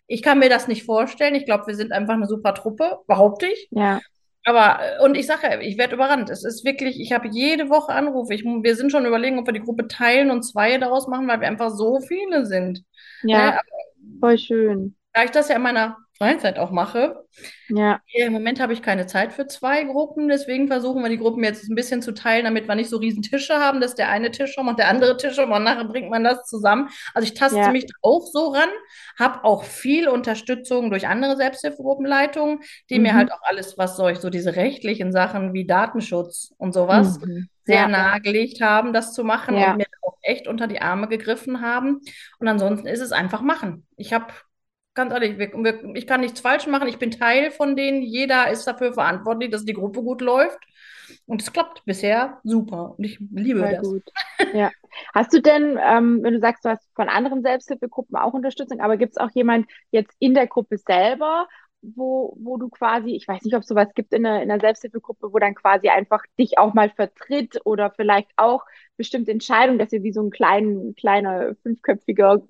Ich kann mir das nicht vorstellen. Ich glaube, wir sind einfach eine super Truppe, behaupte ich. Ja, Aber, äh, und ich sage, ja, ich werde überrannt. Es ist wirklich, ich habe jede Woche Anrufe. Ich, wir sind schon überlegen, ob wir die Gruppe teilen und zwei daraus machen, weil wir einfach so viele sind. Ne? ja, Aber voll schön. da ich das ja in meiner Freizeit auch mache, Ja, Im Moment habe ich keine Zeit für zwei Gruppen, deswegen versuchen wir die Gruppen jetzt ein bisschen zu teilen, damit wir nicht so riesen Tische haben, dass der eine Tisch um und der andere Tisch um und nachher bringt man das zusammen. Also ich taste ja, mich auch so ran, habe auch viel Unterstützung durch andere Selbsthilfegruppenleitungen, die mir halt mhm. auch alles, was soll ich, so diese rechtlichen Sachen wie Datenschutz und sowas Mhm. sehr Ja, nahegelegt haben, das zu machen und ja, mir auch echt unter die Arme gegriffen haben. Und ansonsten ist es einfach machen. Ich habe Ganz ehrlich, wir, wir, ich kann nichts falsch machen. Ich bin Teil von denen. Jeder ist dafür verantwortlich, dass die Gruppe gut läuft. Und es klappt bisher super. Und ich liebe voll das. gut. Ja. Hast du denn, ähm, wenn du sagst, du hast von anderen Selbsthilfegruppen auch Unterstützung, aber gibt es auch jemand jetzt in der Gruppe selber, wo, wo du quasi, ich weiß nicht, ob es sowas gibt in der, in der Selbsthilfegruppe, wo dann quasi einfach dich auch mal vertritt oder vielleicht auch bestimmte Entscheidungen, dass ihr wie so ein klein, kleiner, fünfköpfiger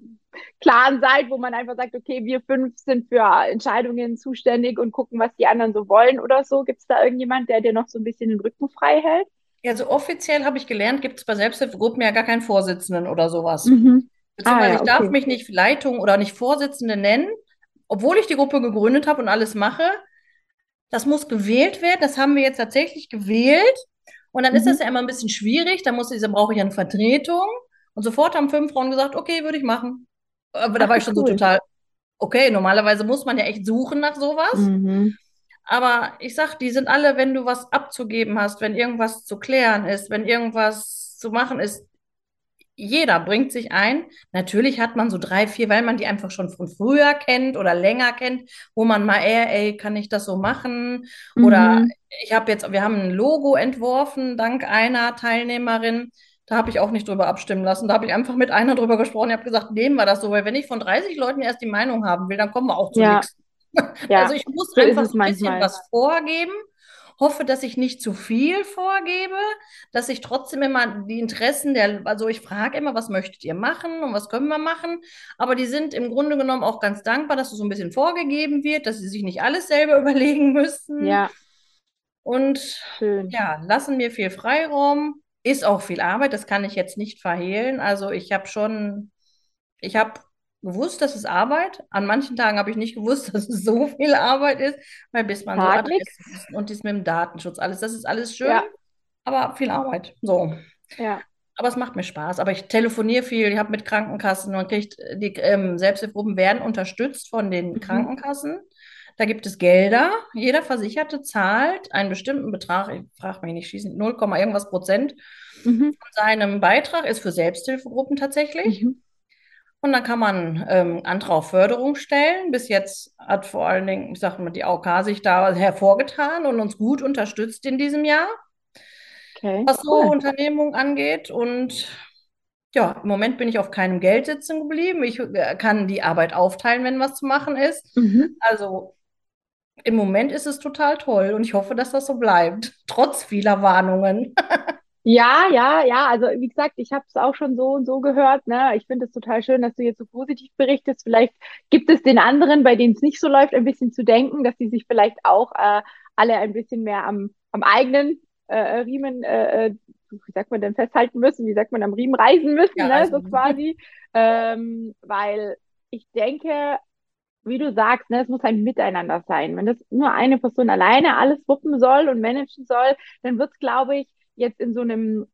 Clan seid, wo man einfach sagt, okay, wir fünf sind für Entscheidungen zuständig und gucken, was die anderen so wollen oder so. Gibt es da irgendjemand, der dir noch so ein bisschen den Rücken frei hält? Also offiziell habe ich gelernt, gibt es bei Selbsthilfegruppen ja gar keinen Vorsitzenden oder sowas. Mhm. Ah Beziehungsweise ja, ich darf okay. mich nicht Leitung oder nicht Vorsitzende nennen, obwohl ich die Gruppe gegründet habe und alles mache. Das muss gewählt werden. Das haben wir jetzt tatsächlich gewählt. Und dann ist das Mhm. ja immer ein bisschen schwierig. Da muss ich, brauche ich eine Vertretung. Und sofort haben fünf Frauen gesagt, okay, würde ich machen. Aber da Ach, war ich schon so cool. total, okay, normalerweise muss man ja echt suchen nach sowas. Mhm. Aber ich sag, die sind alle, wenn du was abzugeben hast, wenn irgendwas zu klären ist, wenn irgendwas zu machen ist, jeder bringt sich ein. Natürlich hat man so drei, vier, weil man die einfach schon von früher kennt oder länger kennt, wo man mal eher, ey, kann ich das so machen? Oder Mhm. ich habe jetzt, wir haben ein Logo entworfen, dank einer Teilnehmerin. Da habe ich auch nicht drüber abstimmen lassen. Da habe ich einfach mit einer drüber gesprochen. Ich habe gesagt, nehmen wir das so, weil wenn ich von 30 Leuten erst die Meinung haben will, dann kommen wir auch zu Ja, nichts. ja, Also ich muss so einfach ein bisschen was vorgeben, hoffe, dass ich nicht zu viel vorgebe, dass ich trotzdem immer die Interessen der, also ich frage immer, was möchtet ihr machen und was können wir machen, aber die sind im Grunde genommen auch ganz dankbar, dass es so ein bisschen vorgegeben wird, dass sie sich nicht alles selber überlegen müssen Ja, und schön. ja, lassen mir viel Freiraum. Ist auch viel Arbeit, das kann ich jetzt nicht verhehlen. Also ich habe schon, ich habe gewusst, dass es Arbeit. An manchen Tagen habe ich nicht gewusst, dass es so viel Arbeit ist, weil bis man so Sag nix. Adressen und dies mit dem Datenschutz, alles, das ist alles schön, Ja, aber viel Arbeit. So. ja. Aber es macht mir Spaß. Aber ich telefoniere viel, ich habe mit Krankenkassen, man kriegt, die ähm, Selbsthilfegruppen werden unterstützt von den Mhm. Krankenkassen. Da gibt es Gelder. Jeder Versicherte zahlt einen bestimmten Betrag, ich frage mich nicht, schießen 0, irgendwas Prozent Mhm. von seinem Beitrag ist für Selbsthilfegruppen tatsächlich. Mhm. Und dann kann man ähm, Antrag auf Förderung stellen. Bis jetzt hat vor allen Dingen, ich sage mal, die AOK sich da hervorgetan und uns gut unterstützt in diesem Jahr, Okay, was so cool. Unternehmungen angeht. Und ja, im Moment bin ich auf keinem Geld sitzen geblieben. Ich äh, kann die Arbeit aufteilen, wenn was zu machen ist. Mhm. Also im Moment ist es total toll und ich hoffe, dass das so bleibt, trotz vieler Warnungen. Ja, ja, ja. Also wie gesagt, ich habe es auch schon so und so gehört. Ne? Ich finde es total schön, dass du jetzt so positiv berichtest. Vielleicht gibt es den anderen, bei denen es nicht so läuft, ein bisschen zu denken, dass sie sich vielleicht auch äh, alle ein bisschen mehr am, am eigenen äh, Riemen, äh, äh, wie sagt man denn, festhalten müssen, wie sagt man, am Riemen reißen müssen, Ja, ne? so also, quasi. Ähm, weil ich denke, wie du sagst, ne, es muss ein Miteinander sein. Wenn das nur eine Person alleine alles wuppen soll und managen soll, dann wird es, glaube ich, jetzt in so einem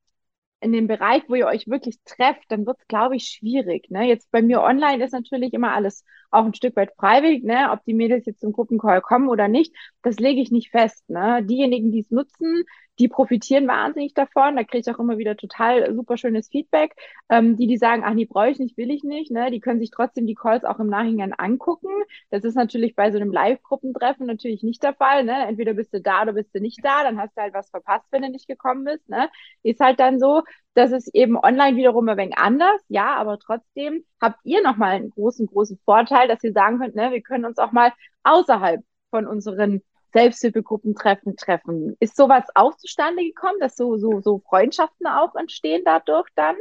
in dem Bereich, wo ihr euch wirklich trefft, dann wird es, glaube ich, schwierig. Ne? Jetzt bei mir online ist natürlich immer alles auch ein Stück weit freiwillig, ne? Ob die Mädels jetzt zum Gruppencall kommen oder nicht, das lege ich nicht fest. Ne? Diejenigen, die es nutzen, die profitieren wahnsinnig davon. Da kriege ich auch immer wieder total super schönes Feedback. Ähm, die, die sagen, ach nee, brauche ich nicht, will ich nicht, ne? Die können sich trotzdem die Calls auch im Nachhinein angucken. Das ist natürlich bei so einem Live-Gruppentreffen natürlich nicht der Fall. Ne? Entweder bist du da oder bist du nicht da, dann hast du halt was verpasst, wenn du nicht gekommen bist. Ne? Ist halt dann so. Das ist eben online wiederum ein wenig anders, ja, aber trotzdem habt ihr nochmal einen großen, großen Vorteil, dass ihr sagen könnt, ne, wir können uns auch mal außerhalb von unseren Selbsthilfegruppentreffen treffen. Ist sowas auch zustande gekommen, dass so, so, so Freundschaften auch entstehen dadurch dann?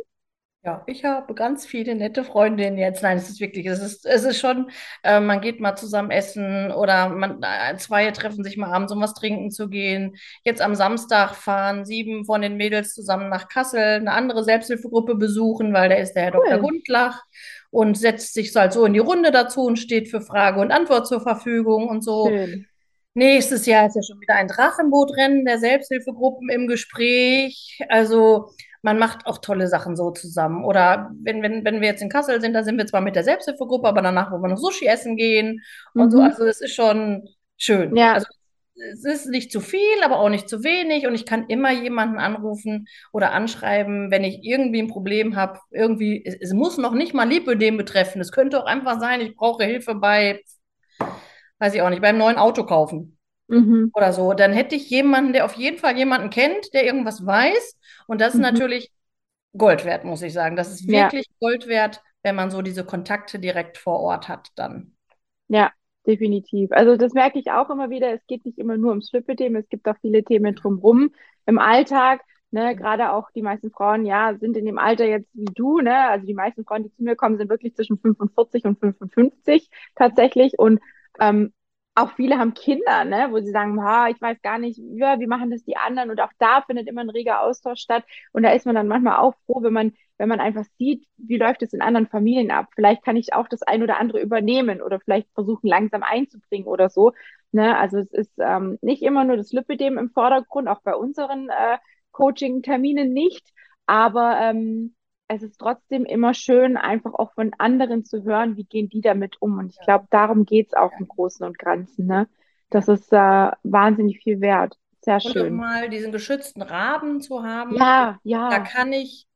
Ja, ich habe ganz viele nette Freundinnen jetzt. Nein, es ist wirklich, es ist, es ist schon, äh, man geht mal zusammen essen oder man, äh, zwei treffen sich mal abends, um was trinken zu gehen. Jetzt am Samstag fahren sieben von den Mädels zusammen nach Kassel, eine andere Selbsthilfegruppe besuchen, weil da ist der Herr Dr. Cool, Gundlach und setzt sich halt so in die Runde dazu und steht für Frage und Antwort zur Verfügung und so. schön. Nächstes Jahr ist ja schon wieder ein Drachenbootrennen der Selbsthilfegruppen im Gespräch. Also man macht auch tolle Sachen so zusammen. Oder wenn, wenn, wenn wir jetzt in Kassel sind, da sind wir zwar mit der Selbsthilfegruppe, aber danach wollen wir noch Sushi essen gehen und so. Mhm. Also es ist schon schön. Ja, Also es ist nicht zu viel, aber auch nicht zu wenig. Und ich kann immer jemanden anrufen oder anschreiben, wenn ich irgendwie ein Problem habe. Irgendwie, es, es muss noch nicht mal Lipödem betreffen. Es könnte auch einfach sein, ich brauche Hilfe bei, weiß ich auch nicht, beim neuen Auto kaufen mhm. oder so, dann hätte ich jemanden, der auf jeden Fall jemanden kennt, der irgendwas weiß. Und das ist Mhm. natürlich Gold wert, muss ich sagen. Das ist Ja, wirklich Gold wert, wenn man so diese Kontakte direkt vor Ort hat, dann. ja, definitiv. Also das merke ich auch immer wieder. Es geht nicht immer nur ums Lipödem, es gibt auch viele Themen drumherum im Alltag. Ne, gerade auch die meisten Frauen, ja, sind in dem Alter jetzt wie du, ne? Also die meisten Frauen, die zu mir kommen, sind wirklich zwischen 45 und 55 tatsächlich. Und ähm, auch viele haben Kinder, ne, wo sie sagen, ha, ich weiß gar nicht, ja, wie machen das die anderen? Und auch da findet immer ein reger Austausch statt. Und da ist man dann manchmal auch froh, wenn man, wenn man einfach sieht, wie läuft es in anderen Familien ab. Vielleicht kann ich auch das ein oder andere übernehmen oder vielleicht versuchen, langsam einzubringen oder so. Ne? Also es ist ähm, nicht immer nur das Lipödem im Vordergrund, auch bei unseren äh, Coaching-Terminen nicht, aber ähm, es ist trotzdem immer schön, einfach auch von anderen zu hören, wie gehen die damit um. Und ich glaube, darum geht's auch im Großen und Ganzen, ne? Das ist äh, wahnsinnig viel wert. Sehr Und schön. mal diesen geschützten Rahmen zu haben, Ja, da ja, kann ich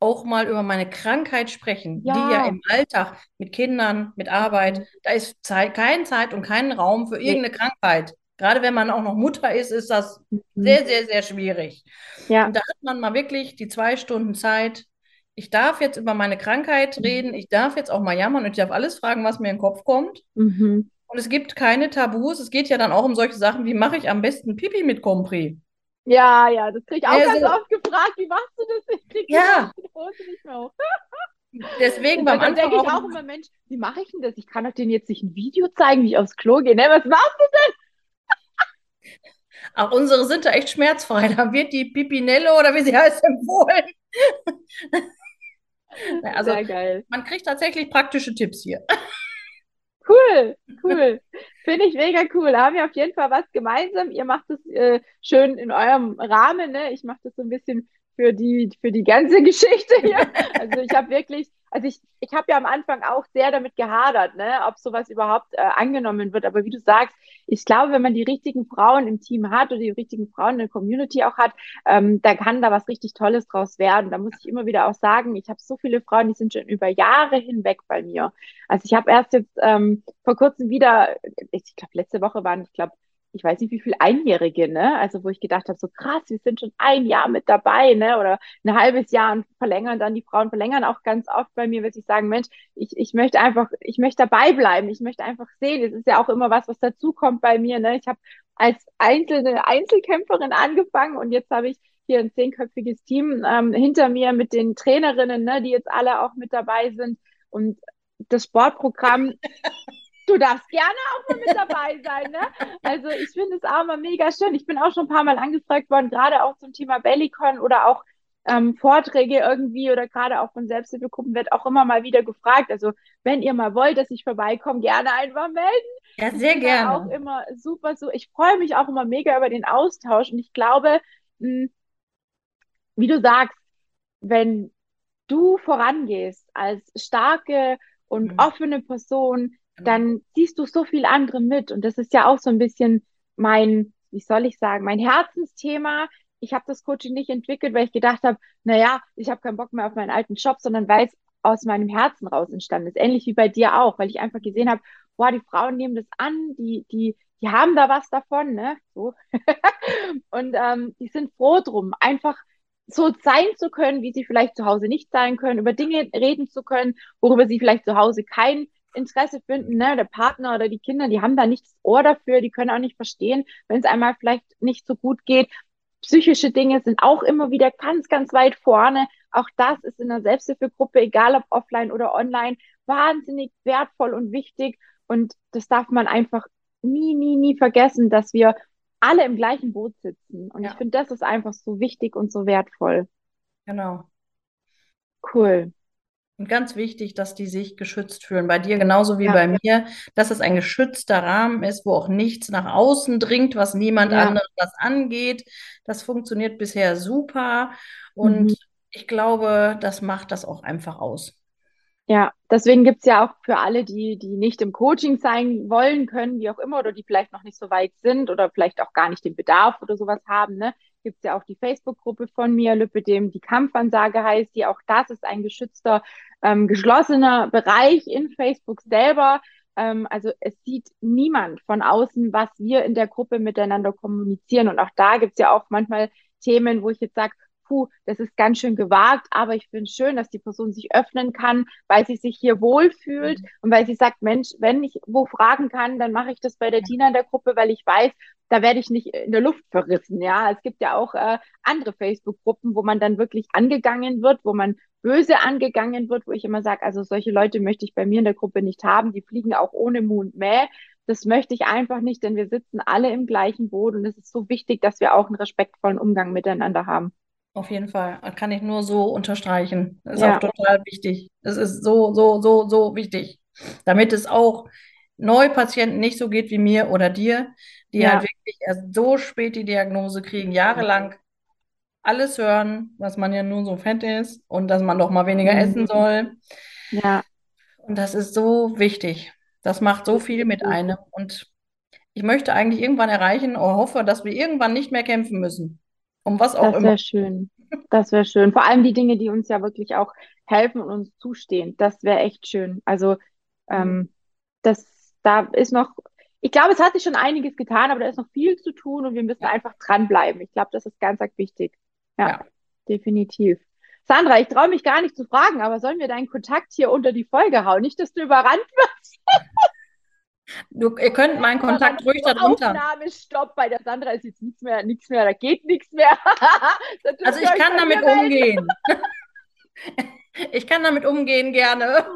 auch mal über meine Krankheit sprechen, die ja ja. im Alltag mit Kindern, mit Arbeit, Mhm. da ist Zeit, keine Zeit und kein Raum für irgendeine Krankheit. Gerade wenn man auch noch Mutter ist, ist das mhm. sehr, sehr, sehr schwierig. Ja. Und da hat man mal wirklich die zwei Stunden Zeit. Ich darf jetzt über meine Krankheit mhm. reden, ich darf jetzt auch mal jammern und ich darf alles fragen, was mir in den Kopf kommt. Mhm. Und es gibt keine Tabus. Es geht ja dann auch um solche Sachen, wie mache ich am besten Pipi mit Compri? Ja, ja, das kriege ich auch also, ganz oft gefragt. Wie machst du das? Ich kriege ja. die Hose nicht mehr hoch. Deswegen beim Anfang denke ich auch immer, Mensch, wie mache ich denn das? Ich kann doch denen jetzt nicht ein Video zeigen, wie ich aufs Klo gehe. Ne, was machst du denn? Auch unsere sind da echt schmerzfrei. Da wird die Pipinelle oder wie sie heißt empfohlen. also, Sehr geil. man kriegt tatsächlich praktische Tipps hier. Cool, cool. Finde ich mega cool. Da haben wir auf jeden Fall was gemeinsam. Ihr macht es äh, schön in eurem Rahmen. Ne? Ich mache das so ein bisschen für die, für die ganze Geschichte hier. Also ich habe wirklich, also ich, ich habe ja am Anfang auch sehr damit gehadert, ne, ob sowas überhaupt äh, angenommen wird. Aber wie du sagst, ich glaube, wenn man die richtigen Frauen im Team hat oder die richtigen Frauen in der Community auch hat, ähm, da kann da was richtig Tolles draus werden. Da muss ich immer wieder auch sagen, ich habe so viele Frauen, die sind schon über Jahre hinweg bei mir. Also ich habe erst jetzt ähm, vor kurzem wieder, ich glaube, letzte Woche waren, ich glaube, ich weiß nicht, wie viel Einjährige, ne? Also wo ich gedacht habe, so krass, wir sind schon ein Jahr mit dabei, ne? Oder ein halbes Jahr und verlängern dann die Frauen verlängern auch ganz oft bei mir, wenn sie sagen, Mensch, ich, ich möchte einfach, ich möchte dabei bleiben, ich möchte einfach sehen. Es ist ja auch immer was, was dazukommt bei mir, ne? Ich habe als einzelne Einzelkämpferin angefangen und jetzt habe ich hier ein zehnköpfiges Team ähm, hinter mir mit den Trainerinnen, ne, die jetzt alle auch mit dabei sind und das Sportprogramm du darfst gerne auch mal mit dabei sein, ne? Also ich finde es auch mal mega schön. Ich bin auch schon ein paar Mal angefragt worden, gerade auch zum Thema Bellycon oder auch ähm, Vorträge irgendwie oder gerade auch von Selbsthilfegruppen wird auch immer mal wieder gefragt. Also wenn ihr mal wollt, dass ich vorbeikomme, gerne einfach melden. Ja, sehr gerne. Auch immer super so. Ich freue mich auch immer mega über den Austausch und ich glaube, mh, hm, wie du sagst, wenn du vorangehst als starke und mhm. offene Person. Dann siehst du so viel andere mit. Und das ist ja auch so ein bisschen mein, wie soll ich sagen, mein Herzensthema. Ich habe das Coaching nicht entwickelt, weil ich gedacht habe, naja, ich habe keinen Bock mehr auf meinen alten Job, sondern weil es aus meinem Herzen raus entstanden ist. Ähnlich wie bei dir auch, weil ich einfach gesehen habe, boah, die Frauen nehmen das an, die, die, die haben da was davon, ne? So. und ähm, die sind froh drum, einfach so sein zu können, wie sie vielleicht zu Hause nicht sein können, über Dinge reden zu können, worüber sie vielleicht zu Hause kein Interesse finden, ne? Der Partner oder die Kinder, die haben da nicht das Ohr dafür, die können auch nicht verstehen, wenn es einmal vielleicht nicht so gut geht. Psychische Dinge sind auch immer wieder ganz, ganz weit vorne. Auch das ist in der Selbsthilfegruppe, egal ob offline oder online, wahnsinnig wertvoll und wichtig. Und das darf man einfach nie, nie, nie vergessen, dass wir alle im gleichen Boot sitzen. Und ja. ich finde, das ist einfach so wichtig und so wertvoll. Genau. Cool. Und ganz wichtig, dass die sich geschützt fühlen. Bei dir genauso wie ja. bei mir, dass es ein geschützter Rahmen ist, wo auch nichts nach außen dringt, was niemand ja. anderes was angeht. Das funktioniert bisher super. Und mhm. ich glaube, das macht das auch einfach aus. Ja, deswegen gibt es ja auch für alle, die, die nicht im Coaching sein wollen können, wie auch immer, oder die vielleicht noch nicht so weit sind oder vielleicht auch gar nicht den Bedarf oder sowas haben, ne, gibt es ja auch die Facebook-Gruppe von mir, Lüppedem, die Kampfansage heißt, die auch das ist ein geschützter, ähm, geschlossener Bereich in Facebook selber. Ähm, also es sieht niemand von außen, was wir in der Gruppe miteinander kommunizieren. Und auch da gibt es ja auch manchmal Themen, wo ich jetzt sage, puh, das ist ganz schön gewagt, aber ich finde es schön, dass die Person sich öffnen kann, weil sie sich hier wohlfühlt mhm. und weil sie sagt, Mensch, wenn ich wo fragen kann, dann mache ich das bei der Tina in der Gruppe, weil ich weiß, da werde ich nicht in der Luft verrissen. Ja, es gibt ja auch äh, andere Facebook-Gruppen, wo man dann wirklich angegangen wird, wo man böse angegangen wird, wo ich immer sage, also solche Leute möchte ich bei mir in der Gruppe nicht haben, die fliegen auch ohne Mund Mäh. Das möchte ich einfach nicht, denn wir sitzen alle im gleichen Boot und es ist so wichtig, dass wir auch einen respektvollen Umgang miteinander haben. Auf jeden Fall. Kann ich nur so unterstreichen. Das ist ja. auch total wichtig. Das ist so, so, so, so wichtig. Damit es auch Neupatienten nicht so geht wie mir oder dir, die ja. halt wirklich erst so spät die Diagnose kriegen, jahrelang alles hören, was man ja nur so fett ist und dass man doch mal weniger mhm. essen soll. Ja. Und das ist so wichtig. Das macht so viel mit einem. Und ich möchte eigentlich irgendwann erreichen oder hoffe, dass wir irgendwann nicht mehr kämpfen müssen. Um was auch das immer. Das wäre schön. Das wäre schön. Vor allem die Dinge, die uns ja wirklich auch helfen und uns zustehen. Das wäre echt schön. Also ähm, das, da ist noch, ich glaube, es hat sich schon einiges getan, aber da ist noch viel zu tun und wir müssen ja. einfach dranbleiben. Ich glaube, das ist ganz, ganz wichtig. Ja, ja. definitiv. Sandra, ich traue mich gar nicht zu fragen, aber sollen wir deinen Kontakt hier unter die Folge hauen? Nicht, dass du überrannt wirst. Du, ihr könnt meinen Kontakt ruhig darunter. Aufnahme, Stopp, bei der Sandra ist jetzt nichts mehr, nichts mehr, da geht nichts mehr. also ich kann damit umgehen. ich kann damit umgehen gerne.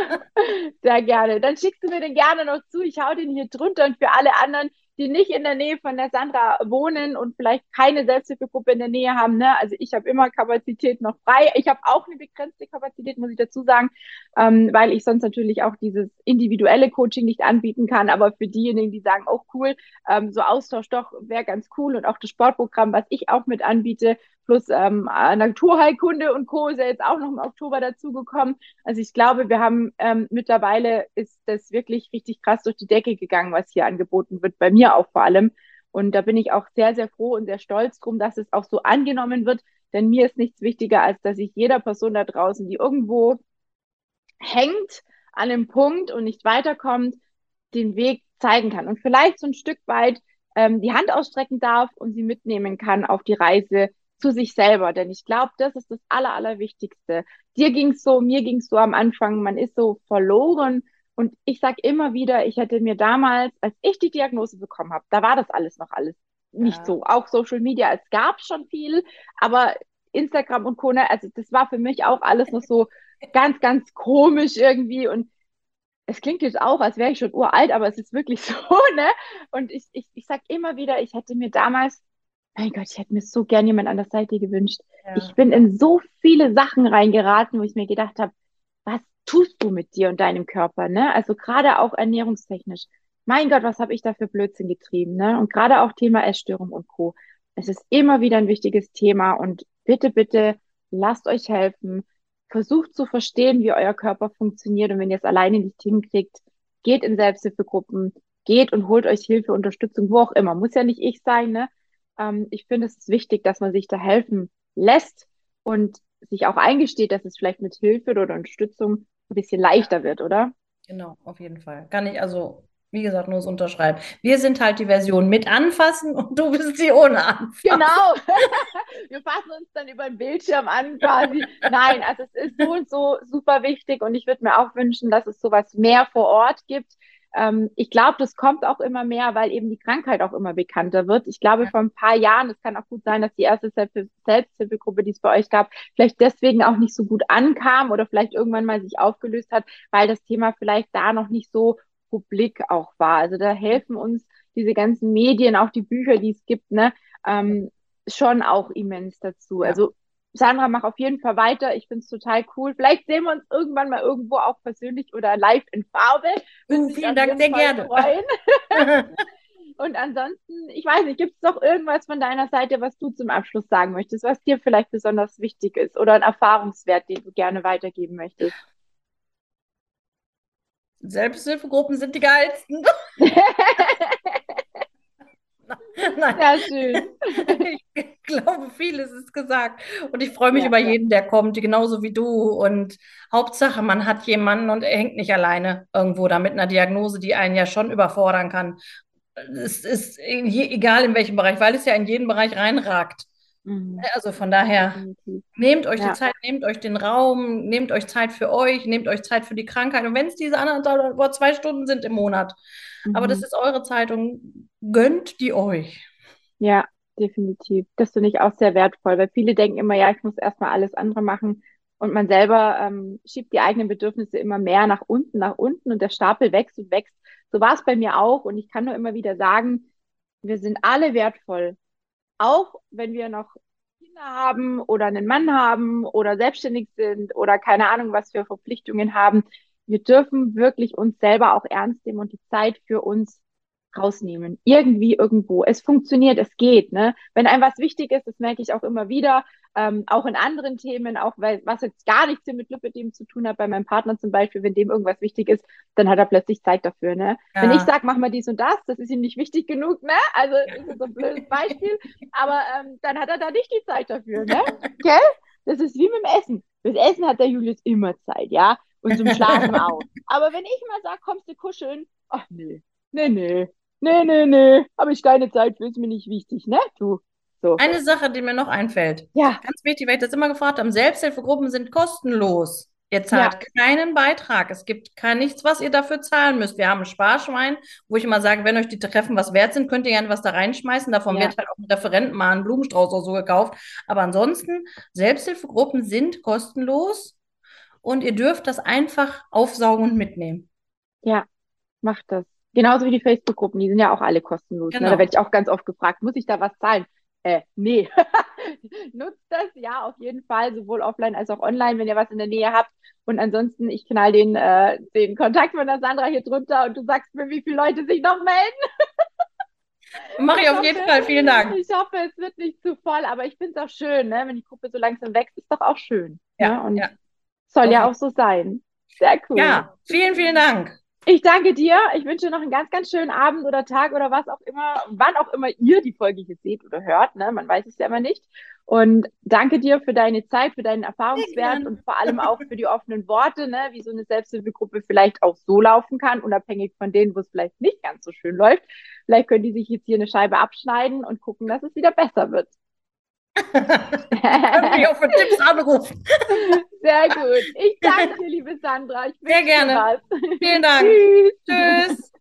Sehr gerne. Dann schickst du mir den gerne noch zu. Ich hau den hier drunter und für alle anderen, die nicht in der Nähe von der Sandra wohnen und vielleicht keine Selbsthilfegruppe in der Nähe haben. Ne? Also ich habe immer Kapazität noch frei. Ich habe auch eine begrenzte Kapazität, muss ich dazu sagen, ähm, weil ich sonst natürlich auch dieses individuelle Coaching nicht anbieten kann. Aber für diejenigen, die sagen, oh cool, ähm, so Austausch doch wäre ganz cool und auch das Sportprogramm, was ich auch mit anbiete, plus ähm, Naturheilkunde und Co. ist ja jetzt auch noch im Oktober dazugekommen. Also ich glaube, wir haben ähm, mittlerweile ist das wirklich richtig krass durch die Decke gegangen, was hier angeboten wird, bei mir auch vor allem. Und da bin ich auch sehr, sehr froh und sehr stolz drum, dass es auch so angenommen wird. Denn mir ist nichts wichtiger, als dass ich jeder Person da draußen, die irgendwo hängt an einem Punkt und nicht weiterkommt, den Weg zeigen kann und vielleicht so ein Stück weit ähm, die Hand ausstrecken darf und sie mitnehmen kann auf die Reise zu sich selber. Denn ich glaube, das ist das Aller, Allerwichtigste. Dir ging's so, mir ging's so am Anfang, man ist so verloren. Und ich sag immer wieder, ich hätte mir damals, als ich die Diagnose bekommen habe, da war das alles noch alles nicht ja. so. Auch Social Media, es gab schon viel, aber Instagram und Co. Ne, also das war für mich auch alles noch so ganz, ganz komisch irgendwie. Und es klingt jetzt auch, als wäre ich schon uralt, aber es ist wirklich so, ne? Und ich, ich, ich sag immer wieder, ich hätte mir damals mein Gott, ich hätte mir so gern jemand an der Seite gewünscht. Ja. Ich bin in so viele Sachen reingeraten, wo ich mir gedacht habe, was tust du mit dir und deinem Körper, ne? Also gerade auch ernährungstechnisch. Mein Gott, was habe ich da für Blödsinn getrieben, ne? Und gerade auch Thema Essstörung und Co. Es ist immer wieder ein wichtiges Thema und bitte, bitte lasst euch helfen. Versucht zu verstehen, wie euer Körper funktioniert und wenn ihr es alleine nicht hinkriegt, geht in Selbsthilfegruppen, geht und holt euch Hilfe, Unterstützung, wo auch immer. Muss ja nicht ich sein, ne? Ähm, ich finde, es ist wichtig, dass man sich da helfen lässt und sich auch eingesteht, dass es vielleicht mit Hilfe oder Unterstützung ein bisschen leichter wird, oder? Genau, auf jeden Fall. Kann ich also, wie gesagt, nur so unterschreiben. Wir sind halt die Version mit anfassen und du bist die ohne anfassen. Genau. Wir fassen uns dann über den Bildschirm an quasi. Nein, also es ist so und so super wichtig und ich würde mir auch wünschen, dass es sowas mehr vor Ort gibt ähm, ich glaube, das kommt auch immer mehr, weil eben die Krankheit auch immer bekannter wird. Ich glaube, vor ein paar Jahren, es kann auch gut sein, dass die erste Selbsthilfegruppe, die es bei euch gab, vielleicht deswegen auch nicht so gut ankam oder vielleicht irgendwann mal sich aufgelöst hat, weil das Thema vielleicht da noch nicht so publik auch war. Also da helfen uns diese ganzen Medien, auch die Bücher, die es gibt, ne, ähm, schon auch immens dazu. Also Sandra, mach auf jeden Fall weiter. Ich finde es total cool. Vielleicht sehen wir uns irgendwann mal irgendwo auch persönlich oder live in Farbe. Uh, vielen Dank, sehr gerne. Und ansonsten, ich weiß nicht, gibt es noch irgendwas von deiner Seite, was du zum Abschluss sagen möchtest, was dir vielleicht besonders wichtig ist oder ein Erfahrungswert, den du gerne weitergeben möchtest? Selbsthilfegruppen sind die geilsten. Nein. Sehr schön. Ich glaube, vieles ist gesagt. Und ich freue mich ja, über jeden, der kommt, genauso wie du. Und Hauptsache, man hat jemanden und er hängt nicht alleine irgendwo da mit einer Diagnose, die einen ja schon überfordern kann. Es ist egal in welchem Bereich, weil es ja in jeden Bereich reinragt. Mhm. Also von daher, nehmt euch ja. die Zeit, nehmt euch den Raum, nehmt euch Zeit für euch, nehmt euch Zeit für die Krankheit. Und wenn es diese anderthalb oder zwei Stunden sind im Monat, mhm. aber das mhm. ist eure Zeit und gönnt die euch. Ja, definitiv. Das finde ich auch sehr wertvoll, weil viele denken immer, ja, ich muss erstmal alles andere machen. Und man selber ähm, schiebt die eigenen Bedürfnisse immer mehr nach unten, nach unten und der Stapel wächst und wächst. So war es bei mir auch. Und ich kann nur immer wieder sagen, wir sind alle wertvoll auch wenn wir noch Kinder haben oder einen Mann haben oder selbstständig sind oder keine Ahnung, was für Verpflichtungen haben, wir dürfen wirklich uns selber auch ernst nehmen und die Zeit für uns rausnehmen. Irgendwie, irgendwo. Es funktioniert, es geht. Ne? Wenn einem was wichtig ist, das merke ich auch immer wieder, ähm, auch in anderen Themen, auch weil, was jetzt gar nichts mit Lipidem zu tun hat, bei meinem Partner zum Beispiel, wenn dem irgendwas wichtig ist, dann hat er plötzlich Zeit dafür. Ne? Ja. Wenn ich sage, mach mal dies und das, das ist ihm nicht wichtig genug, ne? Also das ist so ein blödes Beispiel, aber ähm, dann hat er da nicht die Zeit dafür, ne? Okay? Das ist wie mit dem Essen. Das Essen hat der Julius immer Zeit, ja? Und zum Schlafen auch. Aber wenn ich mal sage, kommst du kuscheln, ach nee, nee, nee, nee, nee, nee, habe ich keine Zeit für, ist mir nicht wichtig, ne? Du. So. Eine Sache, die mir noch einfällt. Ja. Ganz wichtig, weil ich das immer gefragt habe. Selbsthilfegruppen sind kostenlos. Ihr zahlt Ja. keinen Beitrag. Es gibt kein nichts, was ihr dafür zahlen müsst. Wir haben ein Sparschwein, wo ich immer sage, wenn euch die Treffen was wert sind, könnt ihr gerne was da reinschmeißen. Davon Ja. wird halt auch ein Referent mal einen Blumenstrauß oder so gekauft. Aber ansonsten, Selbsthilfegruppen sind kostenlos und ihr dürft das einfach aufsaugen und mitnehmen. Ja, macht das. Genauso wie die Facebook-Gruppen, die sind ja auch alle kostenlos. Ne? Genau. Da werde ich auch ganz oft gefragt, muss ich da was zahlen? Äh, nee. Nutzt das, ja, auf jeden Fall, sowohl offline als auch online, wenn ihr was in der Nähe habt. Und ansonsten, ich knall den, äh, den Kontakt von der Sandra hier drunter und du sagst mir, wie viele Leute sich noch melden. Mache ich Ich auf jeden Fall. Vielen Dank. Ich hoffe, es wird nicht zu voll, aber ich finde es auch schön, ne? Wenn die Gruppe so langsam wächst, ist doch auch schön. Ja, ne? Und ja. soll ja Auf- auch so sein. Sehr cool. Ja, vielen, vielen Dank. Ich danke dir. Ich wünsche noch einen ganz, ganz schönen Abend oder Tag oder was auch immer, wann auch immer ihr die Folge hier seht oder hört. Ne? Man weiß es ja immer nicht. Und danke dir für deine Zeit, für deinen Erfahrungswert und vor allem auch für die offenen Worte, ne? wie so eine Selbsthilfegruppe vielleicht auch so laufen kann, unabhängig von denen, wo es vielleicht nicht ganz so schön läuft. Vielleicht können die sich jetzt hier eine Scheibe abschneiden und gucken, dass es wieder besser wird. Können mich auch für Tipps anrufen. Sehr gut. Ich danke dir, liebe Sandra. Ich Sehr gerne. was. Vielen Dank. Tschüss. Tschüss.